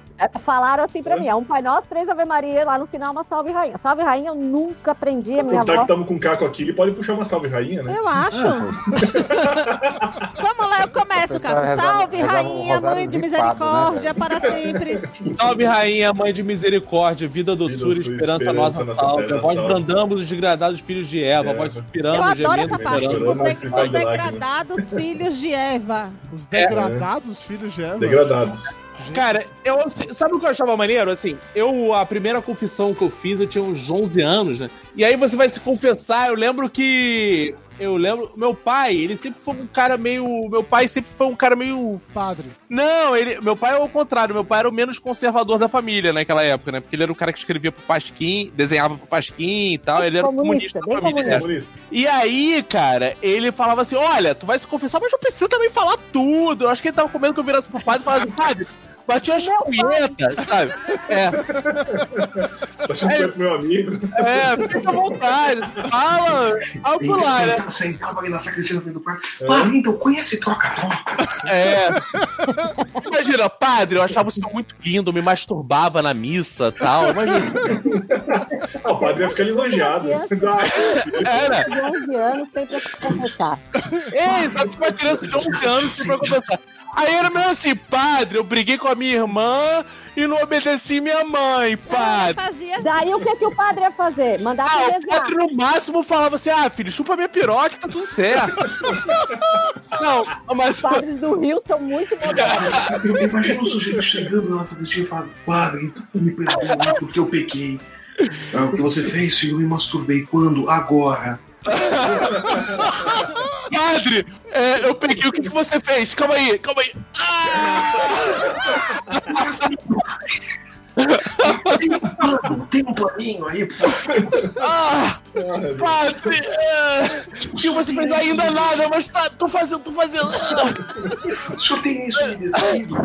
Falaram assim pra mim, é um Pai Nosso, três Ave Maria, lá no final uma Salve Rainha. Salve Rainha eu nunca aprendi, a minha que avó... estamos com o Caco aqui, ele pode puxar uma salve rainha, né? Eu acho. Vamos lá, eu começo, A rezava- Salve, um rainha, mãe de zipado, misericórdia, né, para sempre. Salve, rainha, mãe de misericórdia, vida, doçura, doçura, esperança, esperança, nossa nossa salve. Vós salve. brandamos os degradados filhos de Eva, É. vós suspiramos, Eu adoro gemendo, essa parte. esperando. Os, de degradados filhos de Eva. Os degradados filhos de Eva. Degradados. Cara, eu, sabe o que eu achava maneiro? Assim, eu, a primeira confissão que eu fiz, eu tinha uns 11 anos, né? E aí você vai se confessar, eu lembro que. Eu lembro, meu pai, ele sempre foi um cara meio. Meu pai sempre foi um cara meio. Padre. Não, ele, meu pai é o contrário, meu pai era o menos conservador da família naquela época, né? Porque ele era o cara que escrevia pro Pasquim, desenhava pro Pasquim e tal, ele era o Comunista, comunista da família. né? Comunista. E aí, cara, ele falava assim: olha, tu vai se confessar, mas não precisa também falar tudo. Eu acho que ele tava com medo que eu virasse pro padre e falasse, padre, bati umas punhetas, sabe? É, achando que é pro meu amigo? é, fica à vontade. Fala, fala por lá, né? senta- sentava ali na sacristia do quarto. Padre, então conhece troca-troca? É. Imagina, padre, eu achava o senhor muito lindo, me masturbava na missa e tal. Imagina. O padre ia ficar lisonjeado. Ah, Era. De 11 anos sem pra se confessar. Ei, sabe que uma criança de 11 anos sem pra começar. Aí era meio assim, padre, eu briguei com a minha irmã e não obedeci minha mãe, padre. Fazia Daí o que, que o padre ia fazer? Mandar Ah, o padre no máximo falava assim: ah, filho, chupa minha piroca e tá tudo certo. não, mas. Os padres do Rio são muito modernos. Imagina um sujeito chegando na sacristia e falando: Padre, me perdoe porque eu pequei. Ah, o que você fez, filho? Eu me masturbei. Quando? Agora. Padre, é, eu peguei, o que, que você fez? Calma aí, calma aí. Plano, tem um planinho aí, por favor. Ah, padre, é, o que você fez ainda nada, mas tá, tô fazendo, tô fazendo. O senhor tem isso umedecido?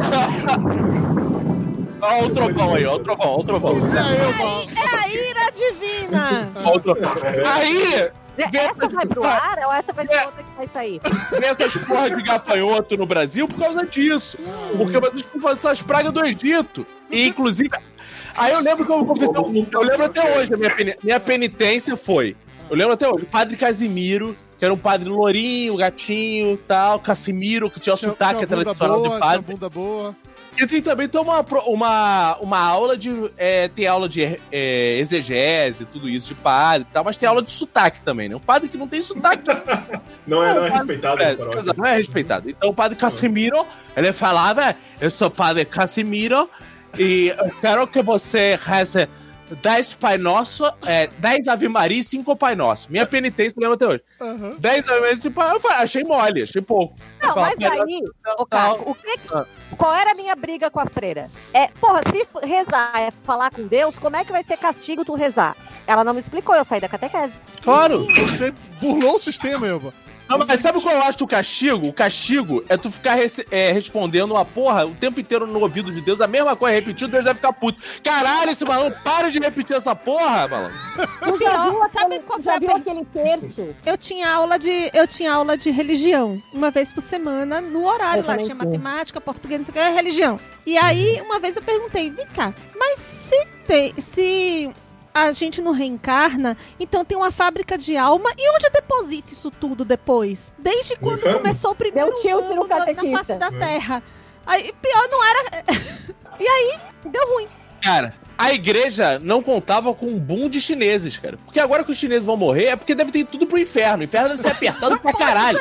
Ó, o trovão aí, ó, o trovão, ó, o trovão. Isso é eu, mano. É a ira divina. Ó, o trovão. Aí, Essa vai pro ar ou essa vai ser outra que vai sair? tem essas porra de gafanhoto no Brasil por causa disso. Porque vocês estão fazendo essas pragas do Egito. E, inclusive, aí eu lembro que eu confessei, eu lembro até hoje, a minha, peni- minha penitência foi, eu lembro até hoje, o padre Casimiro, que era um padre lourinho, gatinho tal, Casimiro, que tinha o Tinha- sotaque tinha tradicional boa, de tinha padre. bunda boa. E tem também tem uma, uma, uma aula de. É, tem aula de é, exegese, tudo isso, de padre e tal, mas tem aula de sotaque também, né? Um padre que não tem sotaque. Não é, não é respeitado É, paróquia. exato, não é respeitado. Então o padre Casimiro, ele falava: Eu sou padre Casimiro e eu quero que você reze 10 Pai Nosso, é, 10 Ave Maria e 5 Pai Nosso. Minha penitência, eu lembro até hoje. Aham. 10 Ave Maria e 5 Pai Nosso. Eu falei, achei mole, achei pouco. Não, Fala, mas aí, ô Caco, o que, Ah. qual era a minha briga com a freira? É, porra, se rezar é falar com Deus, como é que vai ser castigo tu rezar? Ela não me explicou, eu saí da catequese. Claro. Você burlou o sistema, Elba. Não, mas sabe qual eu acho o castigo? O castigo é tu ficar é, respondendo uma porra o tempo inteiro no ouvido de Deus, a mesma coisa repetindo, Deus vai ficar puto. Caralho, esse maluco, para de repetir essa porra, já viu Sabe aquele, qual foi já viu aquele terço? Eu tinha aula de eu tinha aula de religião uma vez por semana no horário Eu lá tinha tinha. matemática, português, não sei o que, religião. E aí uma vez eu perguntei, vem cá, mas se tem se a gente não reencarna, então tem uma fábrica de alma e onde deposita isso tudo depois? Desde quando inferno? começou o primeiro ano na, na face da Terra? Aí pior não era. e aí deu ruim. Cara, a igreja não contava com um boom de chineses, cara. Porque agora que os chineses vão morrer é porque deve ter ido tudo pro inferno. O inferno deve ser apertado pra caralho.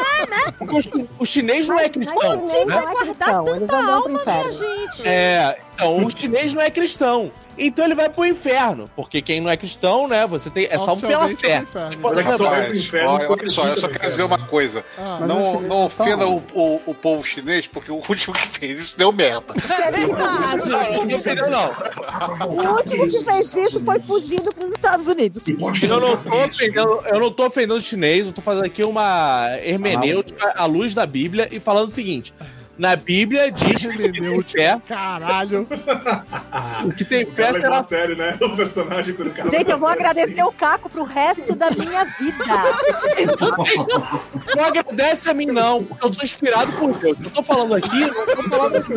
Porque o, chi- o chinês não é cristão. mas o né? é eles não vão pro Minha gente. É, então, o chinês não é cristão. Então ele vai pro inferno. Porque quem não é cristão, né? Você tem. É salvo pela Oficialmente é fé. Mas, inferno, olha, só, eu só quero dizer uma coisa. Ah, Não, os não chineses ofenda o, o- o povo chinês, porque o último que fez isso deu merda. É verdade. Não, não não. O último que fez isso foi fugindo pros Estados Unidos. Eu não, tô ofendendo, eu não tô ofendendo o chinês, eu tô fazendo aqui uma hermenêutica à luz da Bíblia e falando o seguinte: na Bíblia diz que o que tem fé, Caralho. o que tem fé levar será a sério, né? O personagem quando o cara Gente, eu vou agradecer o Caco pro resto da minha vida. Não agradece a mim, não, porque eu sou inspirado por Deus. Eu tô falando aqui, não tô falando aqui.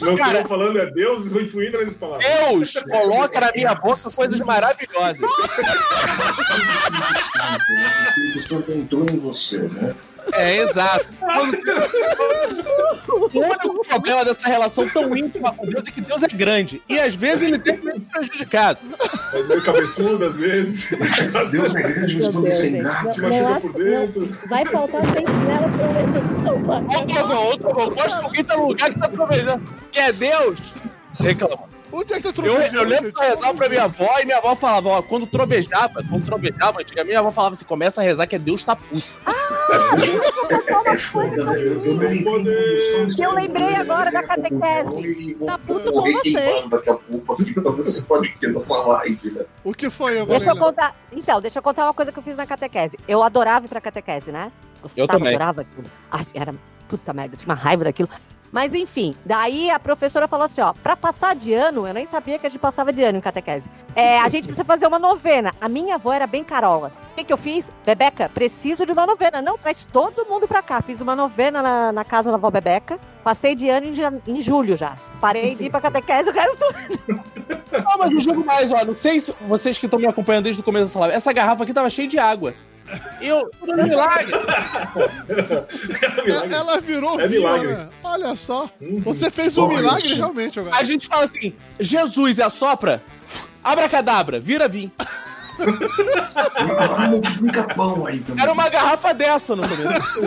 Não Cara- estou falando é Deus influindo nas palavras. Deus coloca na minha boca coisas maravilhosas. O Santo entrou em você, né? É, exato. O único problema dessa relação tão íntima com Deus é que Deus é grande. E às vezes ele tem que ser prejudicado. É meio cabeçudo às vezes. Deus é grande, mas quando sem graça. Machuca por dentro. Vai faltar sentinela pra Ô, Trovão, ô, Trovão, eu gosto que alguém tá no lugar que tá trovejando. Que é Deus? Reclama. Onde é que tá Eu, trovejando? eu lembro gente? pra rezar pra minha avó e minha avó falava, ó, quando trovejava, quando trovejava, antigamente minha avó falava assim, começa a rezar que é Deus tá puto. É foda, né? Eu, eu Que eu lembrei agora da catequese. Tá puto com você. Daqui a pouco aqui pra você pode ter nessa live, né? O que foi, Deixa eu contar. Então, deixa eu contar uma coisa que eu fiz na catequese. Eu adorava ir pra catequese, né? Gostava, Eu também. adorava aquilo. Era puta merda, eu tinha uma raiva daquilo. Mas enfim, daí a professora falou assim: ó, pra passar de ano, eu nem sabia que a gente passava de ano em catequese. É, a gente precisa fazer uma novena. A minha avó era bem carola. O que, que eu fiz? Bebeca, preciso de uma novena. Não, traz todo mundo pra cá. Fiz uma novena na, na casa da avó Bebeca. Passei de ano em, em julho já. Parei de ir pra catequese o resto Não, mas eu jogo mais, ó. Não sei se vocês que estão me acompanhando desde o começo dessa live. Essa garrafa aqui tava cheia de água. Eu. Um milagre. É- Ela virou É vinho, milagre. né? Olha só. Uhum. Você fez um Olha milagre isso. realmente agora. A gente fala assim: Jesus é assopra, abracadabra, vira vinho. Multiplica pão aí também. Era uma garrafa dessa no começo.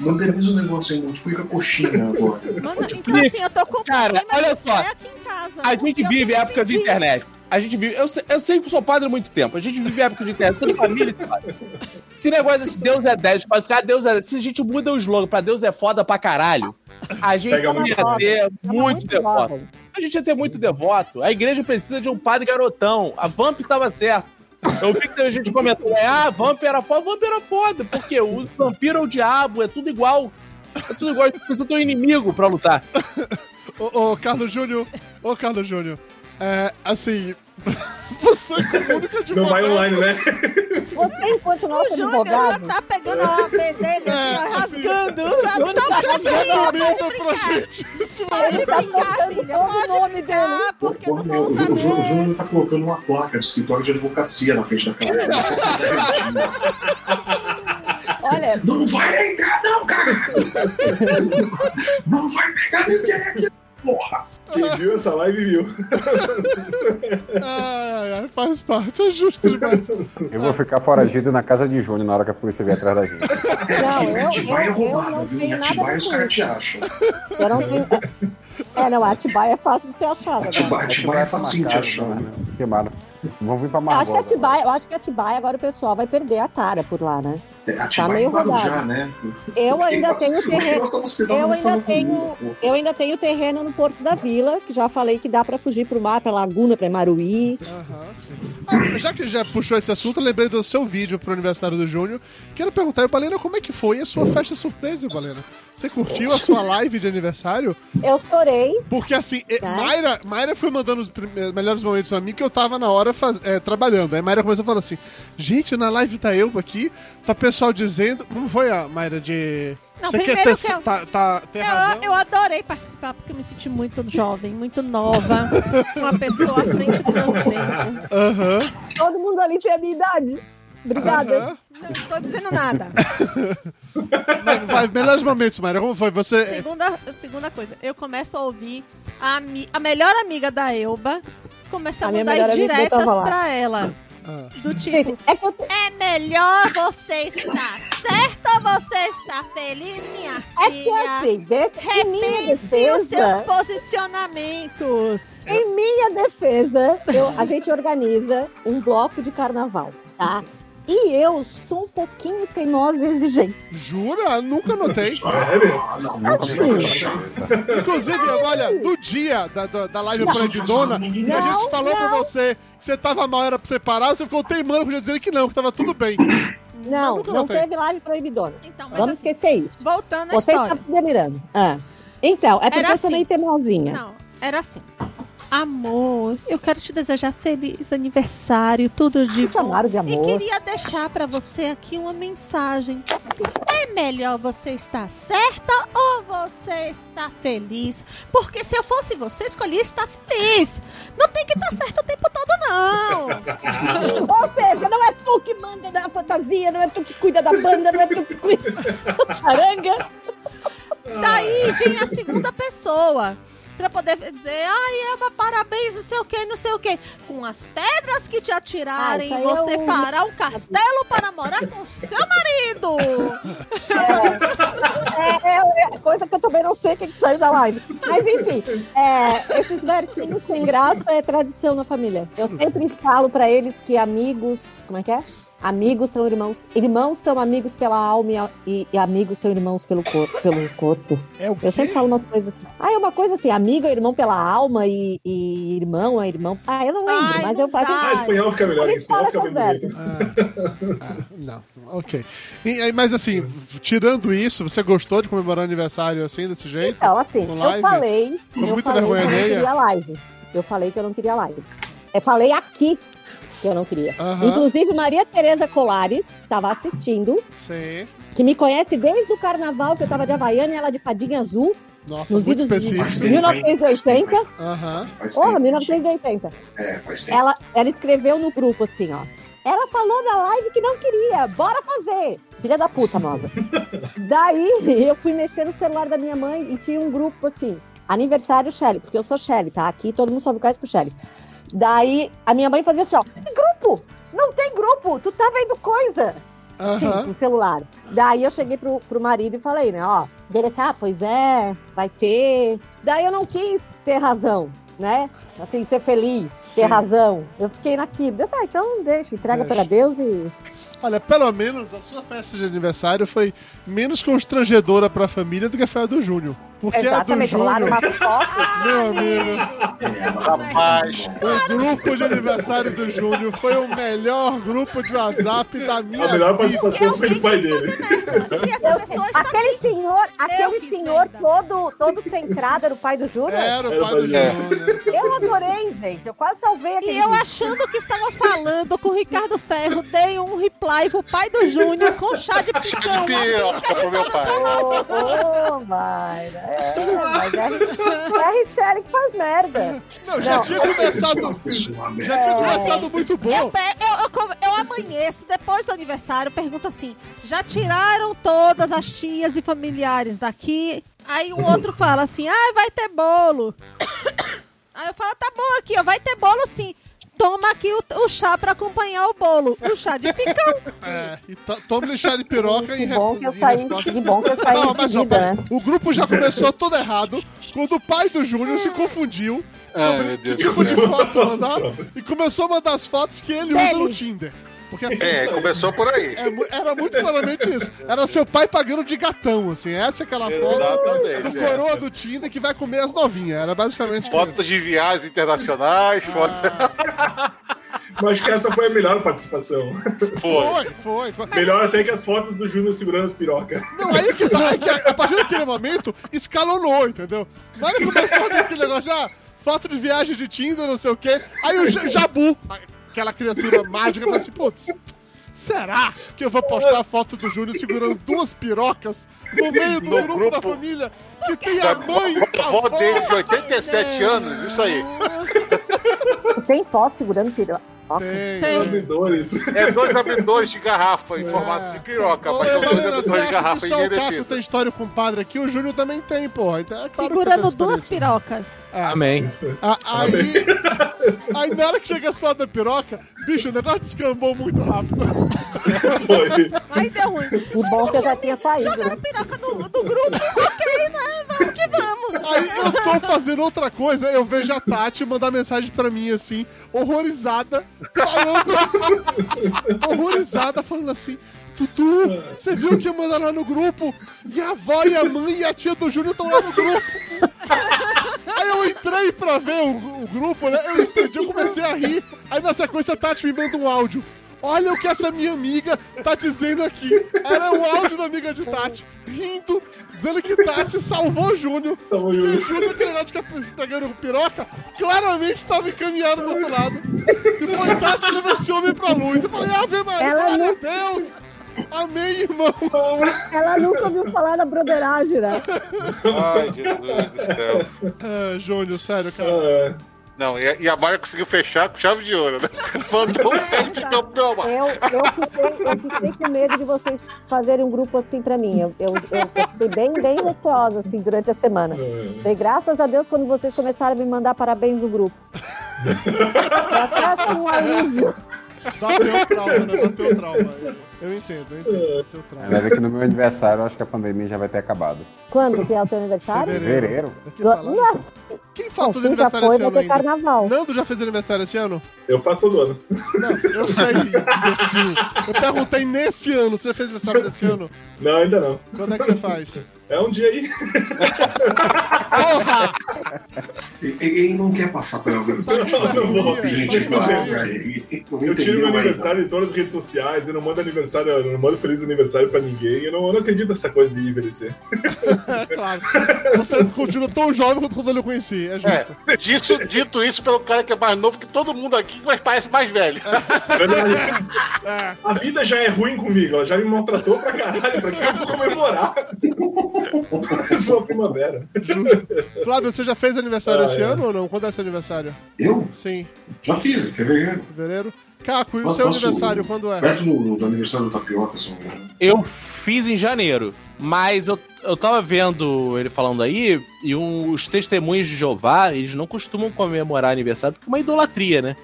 Moderniza o negócio aí, multiplica coxinha agora. Mano, então assim, eu tô com Cara, olha só. quero aqui em casa. A gente vive época de internet. A gente vive. Eu, sei- eu sei que sou padre há muito tempo. A gente vive época de internet. Toda família que faz. Se negócio desse Deus é 10, pode ficar Deus é 10. Se a gente muda o slogan pra Deus é foda pra caralho, a gente Pega muito. ia ter muito devoto. A gente ia ter muito devoto. A igreja precisa de um padre garotão. A Vamp tava certo. Eu vi que teve gente comentando, é, ah, Vamp era foda. Vamp era foda, porque o vampiro é o diabo, é tudo igual. É tudo igual, a gente precisa ter um inimigo pra lutar. Ô, ô, Carlos Júnior. Ô, Carlos Júnior. É, assim. Você advogado. Não vai online, né? Você, enquanto O nosso Júnior já advogado, tá pegando a OAB dele, É, assim, assim, rasgando, sabe? Tá Resumindo pra gente. Pode tá brincar, filha, o pode nome brincar, porque Pô, não meu, vou o usar Júnior- o Júnior- o. Júnior tá colocando uma placa de escritório de advocacia na frente da casa dele. olha, Não vai entrar, não, caralho! Não vai pegar ninguém aqui, porra! Quem viu essa live viu. Ai, faz parte, é justo demais. Eu vou ficar foragido na casa de Júnior na hora que a polícia vier atrás da gente. não, eu, Atibaia é eu, eu roubada, não viu? Em tenho nada a Atibaia ver os caras te acham. Eu não tenho... É, não, Atibaia é fácil de ser achado. agora. Atibaia, Atibaia é facinho de Marcado, achar. né? Queimado. Vamos vir pra Eu acho que Margot. Atibaia, eu acho que Atibaia agora o pessoal vai perder a cara por lá, né? É, Atibaia meio Guarujá, rodado. né? Eu ainda Porque tenho terreno- eu ainda tenho-. Eu ainda tenho terreno no Porto da Vila, que já falei que dá pra fugir pro mar, pra Laguna, pra Maruí. Aham, sim. Ah, já que já puxou esse assunto, eu lembrei do seu vídeo pro aniversário do Júnior. Quero perguntar, Balena, como é que foi a sua festa surpresa, Balena? Você curtiu a sua live de aniversário? Eu chorei. Porque assim, Tá. Mayra, Mayra foi mandando os melhores momentos pra mim que eu tava na hora faz- eh, trabalhando. Aí Mayra começou a falar assim: gente, na live tá eu aqui, tá pessoal dizendo. Como foi a Mayra de. Não, Você quer ter, que eu- tá, tá- ter razão? Eu, eu adorei participar, porque eu me senti muito jovem, muito nova, uma pessoa à frente do meu tempo. Aham. Todo mundo ali tem a minha idade. Obrigada. aham. Não tô dizendo nada. Vai, vai, melhores momentos, Mayra. Como foi? Você. Segunda, segunda coisa, eu começo a ouvir a, a melhor amiga da Elba começa a, A mandar indiretas pra ela. Ah. Do tipo, Gente, é eu é melhor você estar certa ou você estar feliz, minha é que filha? assim, em minha Repense os seus defesa, posicionamentos. em minha defesa, eu- a gente organiza um bloco de carnaval, tá? E eu sou um pouquinho teimosa e exigente. Jura? Nunca notei. Sério? Ah, não, você cabeça. Inclusive, olha, no dia da, da, da live Não, proibidona, a gente não, falou pra não. você que você tava mal, era pra você parar, você ficou teimando com dizendo que não, que tava tudo bem. Não, não notei. teve live proibidona. Então, mas Vamos assim, esquecer isso. voltando à Você história. está delirando. Ah. Então, é porque Era eu sou assim. meio teimosinha. Não, era assim. Amor, eu quero te desejar feliz aniversário, tudo de chamaram de E amor. queria deixar pra você aqui uma mensagem. É melhor você estar certa ou você estar feliz? Porque se eu fosse você, escolhia estar feliz. Não tem que estar certo o tempo todo, não. Ou seja, não é tu que manda na fantasia, não é tu que cuida da banda, não é tu que cuida da charanga. Daí vem a segunda pessoa. Pra poder dizer, ai, Eva, parabéns, não sei o que, não sei o que. Com as pedras que te atirarem, Ah, isso aí você eu- fará um castelo para morar com seu marido. É, é, é coisa que eu também não sei o que, que saiu da live. Mas enfim, é, esses versinhos sem graça é tradição na família. Eu sempre falo pra eles que amigos. Como é que é? Amigos são irmãos. Irmãos são amigos pela alma e e, amigos são irmãos pelo, cor, pelo corpo. É o Eu sempre quê? falo umas coisas assim. Ah, é uma coisa assim, amigo é irmão pela alma e, e irmão é irmão. Ah, eu não lembro, Ai, mas não eu faço. dá. Ah, espanhol fica melhor, A em gente espanhol fala fica bonito. Ah, ah, não, ok. E, aí, mas assim, tirando isso, você gostou de comemorar aniversário assim, desse jeito? Então, assim, Com eu live? falei, Com eu muita falei que eu vergonha não queria live. Eu falei que eu não queria live. Eu falei aqui que eu não queria. Inclusive, Maria Tereza Colares estava assistindo, Sim. que me conhece desde o carnaval, que eu tava de Havaiana e ela de fadinha azul, Nossa, nos muito idos de específico. 1980. Aham. Faz Porra, tempo. 1980. É, faz tempo. Ela, ela escreveu no grupo assim, ó. Ela falou na live que não queria, bora fazer. Filha da puta, moça. Daí eu fui mexer no celular da minha mãe e tinha um grupo assim, aniversário Shelly, porque eu sou Shelly, tá? Aqui todo mundo só me conhece por Shelly. Daí a minha mãe fazia assim, ó, grupo! Não tem grupo, tu tá vendo coisa Aham. no celular. Daí eu cheguei pro, pro marido e falei, né, ó, dele assim, ah, pois é, vai ter. Daí eu não quis ter razão, né? Assim, ser feliz, ter Sim. razão. Eu fiquei naquilo. Disse, ah, então deixa, entrega Deixa. para Deus e. Olha, pelo menos a sua festa de aniversário foi menos constrangedora pra família do que foi a do Júnior. Porque Exatamente, a do Júnior, meu amigo, É, Rapaz, o grupo de aniversário do Júnior foi o melhor grupo de WhatsApp da minha A melhor vida. participação foi do pai dele. E essa pessoa está Aquele senhor, aquele senhor todo, todo centrado era o pai do Júnior. Era o pai do. Júnior. Eu adorei, gente. Eu quase salvei E aquele eu vídeo. achando que estava falando com o Ricardo Ferro, dei um reply pro pai do Júnior com chá de picão. piroca pro meu pai. Ô, ô, Mayra. É, mas é, é a Richelle que faz merda. Não, já Não. tinha começado. Já tinha começado muito Eu, bom. eu, eu, come- eu amanheço depois do aniversário, pergunto assim: já tiraram todas as tias e familiares daqui? Aí o outro fala assim: ah, vai ter bolo. Aí eu falo: tá bom aqui, ó, vai ter bolo sim. Toma aqui o, o chá pra acompanhar o bolo. O chá de picão. É, e to- tome chá de piroca Que em, bom que eu saí, resposta. que bom que eu saí Não, mas ó, seguida, pera, né? o grupo já começou todo errado quando o pai do Júnior se confundiu sobre que tipo de foto mandar e começou a mandar as fotos que ele usa no Tinder. Porque assim, É, começou por aí. é era muito claramente isso. Era seu pai pagando de gatão, assim. Essa é aquela foto do é. coroa do Tinder que vai comer as novinhas. Era basicamente isso. Fotos de viagens internacionais, fotos. Mas acho que essa foi a melhor participação. Foi. Foi, foi. Melhor até que as fotos do Júnior segurando as pirocas. Não, aí que tá. Aí que a partir daquele momento, escalonou, entendeu? Na hora que começou a ver aquele negócio, ah, foto de viagem de Tinder, não sei o quê. Aí o Ja- Jabu, aquela criatura mágica, falou assim, putz, será que eu vou postar a foto do Júnior segurando duas pirocas no meio do No grupo, grupo. da família que tem a mãe, A a avó dele de 87 anos, isso aí. Tem foto segurando filho. Ó, Tem, Tem. Abridores. É dois abridores de garrafa em formato de piroca, Ô, mas são dois abridores de acha que garrafa o Caco defesa. tem história com o padre aqui? O Júnior também tem, porra. Então, é claro Segurando duas pirocas. Amém. Ah, aí, aí na hora que chega só da piroca, bicho, o negócio descambou muito rápido. Foi. Aí deu ruim. Que bom que eu já tinha saído, Jogaram né? piroca do, do grupo. ok, né? Vamos que vamos. Aí eu tô fazendo outra coisa, eu vejo a Tati mandar mensagem pra mim assim, horrorizada, falando. horrorizada, falando assim. Dudu, você viu que mandaram lá no grupo? E a avó e a mãe e a tia do Júnior estão lá no grupo. Aí eu entrei pra ver o, o grupo, né? Eu entendi, eu comecei a rir. Aí na sequência a Tati me manda um áudio. Olha o que essa minha amiga tá dizendo aqui. Era o áudio da amiga de Tati, rindo, dizendo que Tati salvou o Júnior. Salvou o E o Júnior. Aquele negócio de ficar pegando piroca, claramente estava encaminhado pro outro lado. E foi Tati que levou esse homem pra luz. Eu falei, Ave Maria, Ela glória a não- Deus! Amém, irmãos! Ela nunca ouviu falar da broderagem, né? Ai, Jesus do céu. É, Júnior, sério, cara. Ah, Não, e a, e a Mara conseguiu fechar com chave de ouro, né? Mandou ele ficar pro mar. Eu, eu, fiquei, eu fiquei com medo de vocês fazerem um grupo assim pra mim. Eu, eu, eu fiquei bem, bem receosa assim, durante a semana. Dei graças a Deus quando vocês começaram a me mandar parabéns no grupo. Eu até achei um alívio. Bateu trauma, né? Bateu trauma. Eu entendo, eu entendo. Bateu trauma. Mas é que no meu aniversário eu acho que a pandemia já vai ter acabado. Quando que é o teu aniversário? Fevereiro? Pra lá. Não, Quem faz já aniversário foi, esse ano ainda? carnaval. Nando já fez aniversário esse ano? eu faço todo ano. Não, eu sei, imbecil. Eu perguntei nesse ano. Você já fez aniversário nesse ano? Não, ainda não. Quando é que você faz? É um dia aí. Porra! E- Ele não quer passar pela vergonha de fazer um golpe gente claro pra ele. Não Eu tiro meu ainda. aniversário em todas as redes sociais, eu não mando aniversário, eu não mando feliz aniversário pra ninguém, eu não, eu não acredito nessa coisa de envelhecer. É claro. Você continua tão jovem quanto quando eu conheci. É justo. É, disso, dito isso pelo cara que é mais novo que todo mundo aqui, mas parece mais velho. Verdade. É. A vida já é ruim comigo, ela já me maltratou pra caralho, pra que eu vou comemorar? Sua primavera. Justo. Flávio, você já fez aniversário Ah, esse é. ano ou não? Quando é seu aniversário? Eu? Sim, Já fiz, em fevereiro. fevereiro. Caco, e o seu aniversário quando é? Perto do, do aniversário do Tapioca, se não me engano. Eu fiz em janeiro, mas eu, eu tava vendo ele falando aí, e um- os testemunhos de Jeová, eles não costumam comemorar aniversário porque é uma idolatria, né?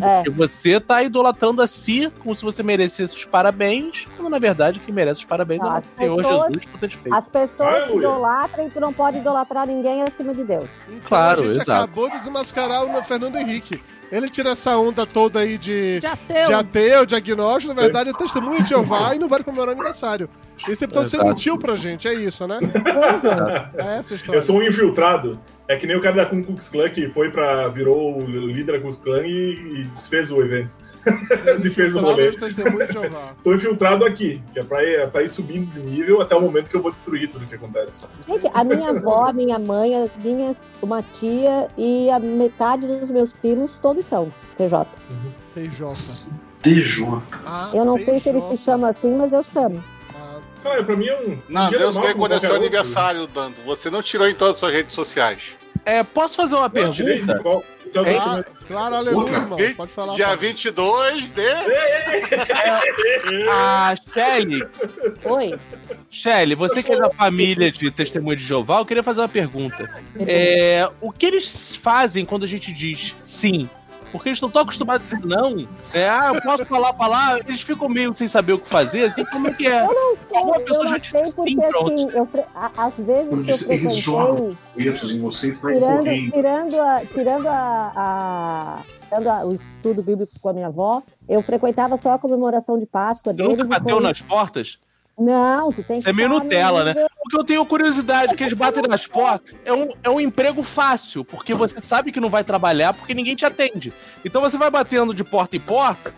É. Você tá idolatrando a si como se você merecesse os parabéns, quando na verdade quem merece os parabéns é o nosso Senhor pessoas- Jesus por ter feito. As pessoas te Aleluia. idolatram e tu não pode idolatrar ninguém acima de Deus. Então, Claro, a gente exato. acabou de desmascarar o Fernando Henrique. Ele tira essa onda toda aí de, De ateu. de ateu, de agnóstico, na verdade é testemunho de Jeová e não vai comemorar aniversário. Esse tempo todo você mentiu pra gente, é isso, né? É essa história. Eu sou um infiltrado. É que nem o cara da Ku Klux Klan que foi pra. virou o líder da Ku Klux Klan e, e desfez o evento. desfez o rolê. Tô infiltrado aqui, que é pra ir, pra ir subindo de nível até o momento que eu vou destruir tudo que acontece. Gente, a minha avó, a minha mãe, as minhas, uma tia e a metade dos meus primos, todos são TJ. TJ. TJ. Ah, Eu não sei se ele se chama assim, mas eu chamo. Sei lá, pra mim é um. um Não, dia Deus como quando é seu aniversário, Dando. Você não tirou em todas as suas redes sociais. É, posso fazer uma tirei pergunta? qual- isso é o É, último- Ah, claro, aleluia, irmão. Pode falar. Dia Paulo. 22 de... A Shelly, Oi. Shelly, você que é da família de Testemunho de Jeová, eu queria fazer uma pergunta. É, o que eles fazem quando a gente diz sim? Porque eles estão tão acostumados a dizer não. É, ah, eu posso falar a palavra, eles ficam meio sem saber o que fazer, assim, como é que é? Alguma pessoa eu já não disse sei sim porque pra assim, outros. eu, fre- a- às vezes eu diz- eles jogam folhetos em você e saem tirando, correndo. tirando, a, tirando, a, a- o estudo bíblico com a minha avó, eu frequentava só a comemoração de Páscoa Você nunca bateu foi- nas portas? Não, tu tem Você é meio Nutella, né? nível- Porque eu tenho curiosidade, que eles batem nas portas. É um, é um emprego fácil, porque você sabe que não vai trabalhar porque ninguém te atende. Então você vai batendo de porta em porta.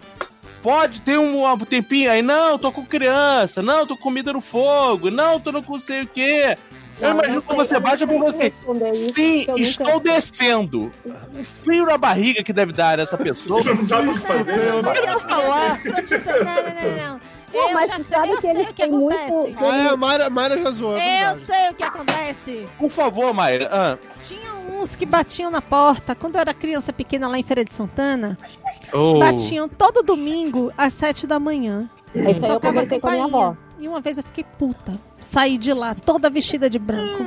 Pode ter um, um tempinho aí, não, tô com criança, não, tô com comida no fogo, não, tô não sei o quê. Eu Não, imagino não que você não bate sei pra você. isso, Sim, estou descendo. O frio na barriga que deve dar essa pessoa. Não sabe o que fazer. né? Eu ia falar. Não, não, não. Eu mas já tu sabe que que têm muito- acontece. Ah, é, a Mayra, Mayra já zoou, é Eu sei o que acontece. Por favor, Mayra. Ah. Tinha uns que batiam na porta. Quando eu era criança pequena lá em Feira de Santana, Oh. batiam todo domingo às sete da manhã. Isso aí eu Tocava conversei com a minha avó. E uma vez eu fiquei puta. Saí de lá, toda vestida de branco.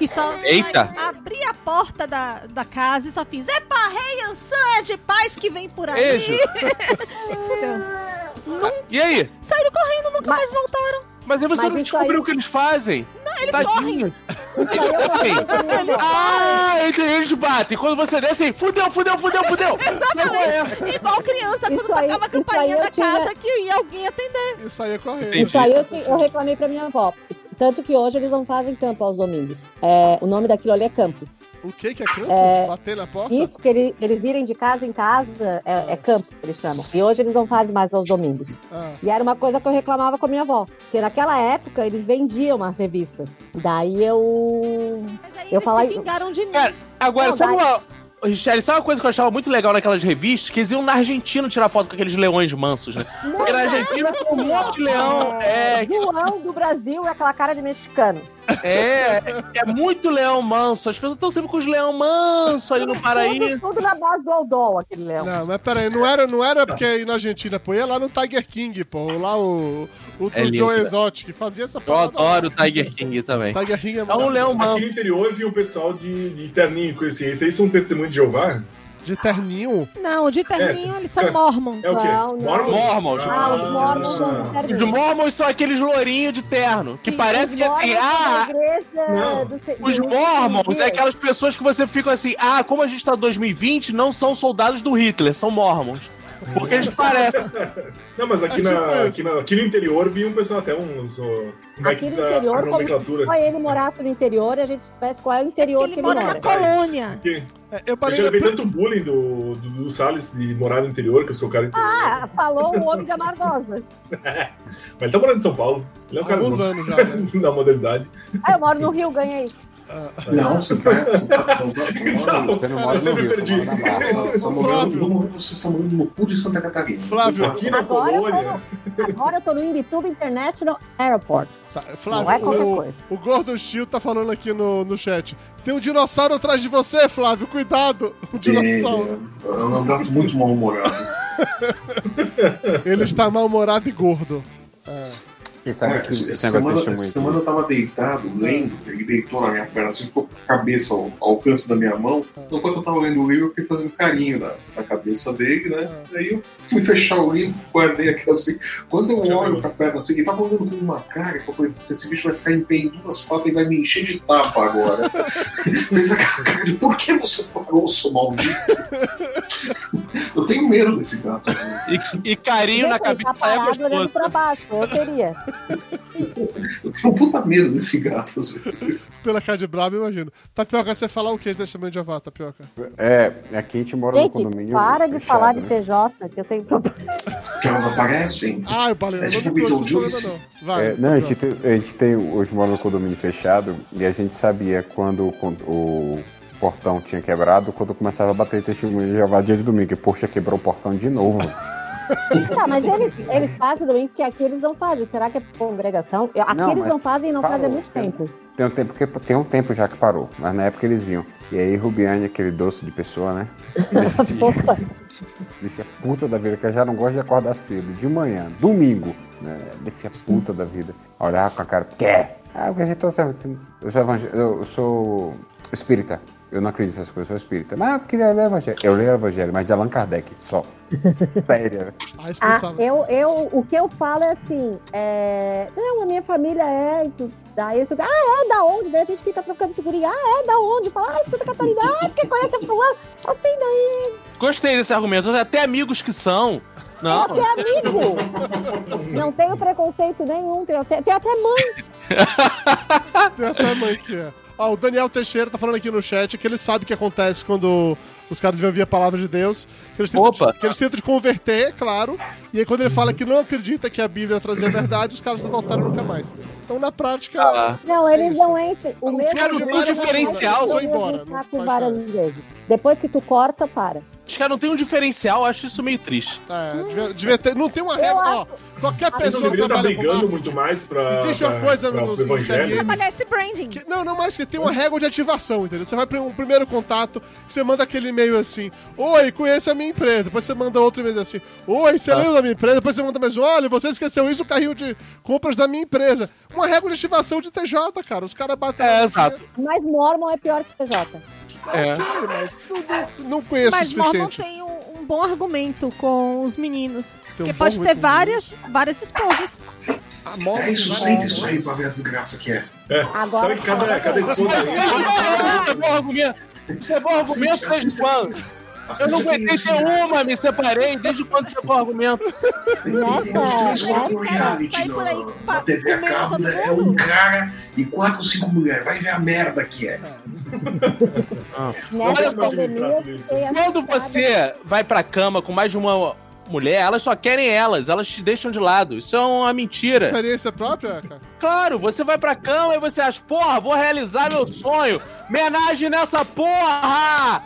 E só Eita. abri a porta da, da casa e só fiz: Epa, rei Ansan é de paz que vem por aí. Fudeu. E aí? Saíram correndo, nunca Mas- mais voltaram. Mas aí você Mas não descobriu aí- o que eles fazem. Não, eles Tadinho. correm. Isso aí eu conversei com a minha avó. Ah, eles, eles batem. Quando você desce, assim, fudeu, fudeu, fudeu, fudeu. Exatamente. Igual criança, quando Isso aí- tocava a campainha da tinha- casa que ia alguém atender. Isso aí é correto. Entendi. Isso aí eu, eu reclamei pra minha avó. Tanto que hoje eles não fazem campo aos domingos. É, o nome daquilo ali é campo. O que que é campo? É, Bater na porta? Isso, que ele- eles irem de casa em casa, é, é campo, eles chamam. E hoje eles não fazem mais aos domingos. Ah, E era uma coisa que eu reclamava com a minha avó. Porque naquela época eles vendiam umas revistas. Daí eu. Mas aí Eu eles falei- se vingaram de mim. Cara, agora, Não, sabe uma. Richelle, sabe uma coisa que eu achava muito legal naquelas revistas? Que eles iam na Argentina tirar foto com aqueles leões mansos, né? Porque na Argentina tem um monte de leão. É, João do Brasil é aquela cara de mexicano. É, é muito leão manso. As pessoas estão sempre com os leão mansos ali no Paraíso. Tudo, tudo na base do Aldol, aquele leão. não, mas peraí, não era, não era porque aí na Argentina, pô, ia lá no Tiger King, pô, lá o, o, É Joe? Exotic, fazia essa Eu parada lá. adoro o Tiger King também. Tiger King é É um leão Aqui manso. no interior viu o pessoal de, de terninho com esse. Aí são testemunho de Jeová? De terninho. Não, de terninho eles são mormons. É o quê? Não, não. Mormons. Ah, os mormons Ah. são Os mormons são aqueles lourinhos de terno. Que parece Os que assim, mormons ah, do Os mormons é aquelas pessoas que você fica assim, ah, como a gente tá em 2020, não são soldados do Hitler, são mormons. Porque eles parecem. Não, mas aqui, É na, tipo aqui, isso. na- aqui no interior vi um pessoal até uns. é Aqui no interior, a como se ele morasse no interior, a gente soubesse qual é o interior que Ele ele mora mora. na colônia. É, eu eu parei já na... levei tanto bullying do, do, do Salles de morar no interior, que eu sou o cara interior. Ah, falou o homem de Amargosa. Mas ele tá morando em São Paulo. Ele é um cara Alguns anos já, né? da modernidade. Ah, eu moro no Rio, ganhei. Não, você tá. Você tá. Você não mora eu no sempre Rio, perdi. você mora na Barra. Você tá morando- Flávio. no cu de Santa Catarina. Flávio. Aqui na Agora eu, tô colônia. no, agora eu tô no Imbituba International Airport. Tá, Não é Flávio, qualquer o, o Gordo Steel tá falando aqui no, no chat. Tem um dinossauro atrás de você, Flávio. Cuidado. Um dinossauro. É, é um gato muito mal-humorado. Ele está mal-humorado e gordo. E sabe Cara, que semana, essa semana eu tava deitado, lendo, ele deitou na minha perna, assim, ficou com a cabeça ao, ao alcance da minha mão. Então, enquanto eu tava lendo o livro, eu fiquei fazendo carinho na, na cabeça dele, né? Aí eu fui fechar o livro, guardei aqui assim. Quando eu olho pra perna assim, ele tava olhando com uma cara que eu falei, esse bicho vai ficar em pé em duas patas e vai me encher de tapa agora. Fez aquela cara de, por que você parou, seu maldito? eu tenho medo desse gato, assim. E, e carinho na cabeça tá é parado olhando gostoso. pra baixo, eu teria. Eu tenho um puta medo desse gato, às vezes. Pela cara de brabo, eu imagino. Tapioca, você falar o que de testemunho de Jeová, Tapioca? É, aqui a gente mora no Gente, condomínio. para de fechado, falar de né? PJ, que eu tenho problema. Que elas aparecem. Ah, eu falei, É tipo não conheço Beetlejuice. não. Vai, É, não, a gente, tem, a gente tem. Hoje mora no condomínio fechado e a gente sabia quando o, o portão tinha quebrado, quando começava a bater testemunho de Jeová dia de domingo. E, poxa, quebrou o portão de novo. Tá, mas eles, eles fazem domingo, porque aqui eles não fazem. Será que é congregação? Aqui Não, eles não fazem e não parou, fazem há muito tem- tempo. Tem um tempo que tem um tempo já que parou, mas na época eles vinham. E aí Rubiane, aquele doce de pessoa, né? Descia, Opa, descia puta da vida, que eu já não gosto de acordar cedo, de manhã, domingo, né? Descia puta da vida. Olhava com a cara, quer? Ah, porque a gente tá- eu sou eu sou espírita. Eu não acredito nessas coisas, eu sou espírita. Mas eu queria ler o evangelho. Eu leio o evangelho, mas de Allan Kardec, só. Sério. Ah, Ah, eu, eu, o que eu falo é assim, é, não, a minha família é, e daí eu fico, ah, é, da onde? Daí a gente fica trocando figurinha, ah, é, da onde? Fala, ah, Santa Catarina, ah, porque conhece a fulano, assim, daí, Gostei desse argumento. Até amigos que são. Não. até amigo, não tenho preconceito nenhum, tem até, tem até mãe, Tem até mãe que é. Ó, o Daniel Teixeira tá falando aqui no chat que ele sabe o que acontece quando os caras vêm ouvir a palavra de Deus. Que eles, tentam, Opa. que eles tentam de converter, é claro. E aí quando ele fala que não acredita que a Bíblia trazia a verdade, os caras não voltaram nunca mais. Então, na prática. Ah. não, eles Isso. não entram, o O mesmo cara, o jeito diferencial, foi embora, não várias vezes. Depois que tu corta, para. Os caras não têm um diferencial, eu acho isso meio triste. É, devia, devia ter. Não tem uma regra. Ó, qualquer não pessoa deveriam estar trabalha com brigando marketing. muito mais pra. Existe uma pra- coisa pra- no- pro no evangelho. CRM. Esse branding. Que- não, não mais que tem uma regra de ativação, entendeu? Você vai para um primeiro contato, você manda aquele e-mail assim: Oi, conheça a minha empresa. Depois você manda outro e-mail assim: Oi, você lembra da minha empresa? Depois você manda mais Olha, você esqueceu isso, o carrinho de compras da minha empresa. Uma regra de ativação de TJ, cara. Os caras batem. É, no exato. Mas Mormon é pior que PJ. É. Ok, mas não, não, conheço Mas o Mormon suficiente. tem um, um bom argumento com os meninos. Tem um Porque bom pode ter argumento. várias, várias esposas. A Mormon É, tem sustenta isso aí pra ver a desgraça que é. É. Agora- que cada, cada esposa. Isso é bom argumento. Isso é bom argumento Assiste, desde quando? Eu não aguentei isso, ter uma, me separei. Desde quando você for argumento? Tem uns três, quatro nessa- reality sai por aí na, TV a cabo, né? É um cara e quatro ou cinco mulheres. Vai ver a merda que é. Tem Quando você vai pra cama com mais de uma mulher, elas só querem elas, elas te deixam de lado. Isso é uma mentira. Experiência própria, cara? Claro, você vai pra cama e você acha, porra, vou realizar meu sonho. Menagem nessa porra!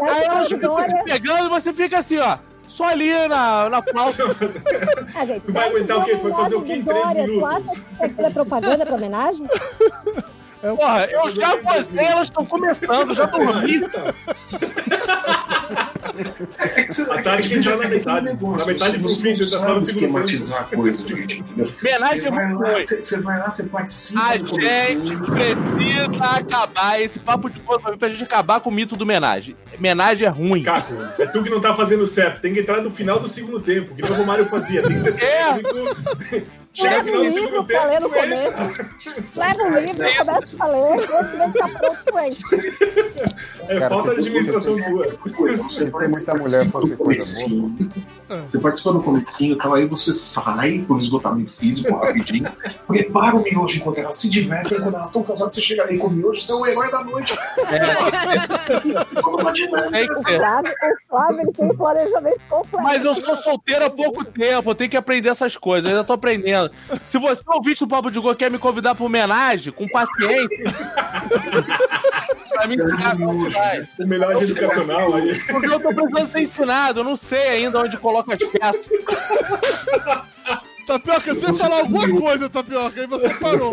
Aí elas ficam se pegando e você fica assim, ó. Só ali na, na flauta. Ah, gente, Vai aguentar o quê? Foi fazer o quê em três Dória, Tu minutos? acha que é propaganda pra homenagem? Porra, eu já gostei, elas estão começando, já dormi. É que A tática é entrar na metade. Na metade não tá no sabe esquematizar a coisa entendeu? Menagem Você é vai, muito lá, ruim. você, você vai lá, você participa A gente precisa acabar esse papo de coisa pra gente acabar com o mito do menagem. Menagem é ruim. Caco, é tu que não tá fazendo certo. Tem que entrar no final do segundo tempo, que nem o Romário fazia. Tem que ser É. Chega no Leva um do livro pra ler no começo. Leva um livro, começa a ler, esse vem tá pronto ele. É Cara, falta de administração tua. Coisa, você Tem muita mulher fosse do coisa comecinho. Você participa do comecinho e tal, aí você sai por esgotamento físico rapidinho, prepara o miojo enquanto elas se divertem, quando elas estão cansadas, você chega aí com o miojo, você é o herói da noite. Como uma dinâmica. Ser. Sabe? O Flávio ele tem um planejamento completo. Mas eu sou solteiro há pouco tempo, eu tenho que aprender essas coisas, eu ainda tô aprendendo. Se você ouvinte do Papo de Gol quer me convidar pra homenagem, com paciência. pra mim ensinar como vai. O melhor educacional aí. Porque eu tô precisando ser ensinado, eu não sei ainda onde coloca as peças. Tapioca, você ia falar alguma coisa, Tapioca, aí você parou.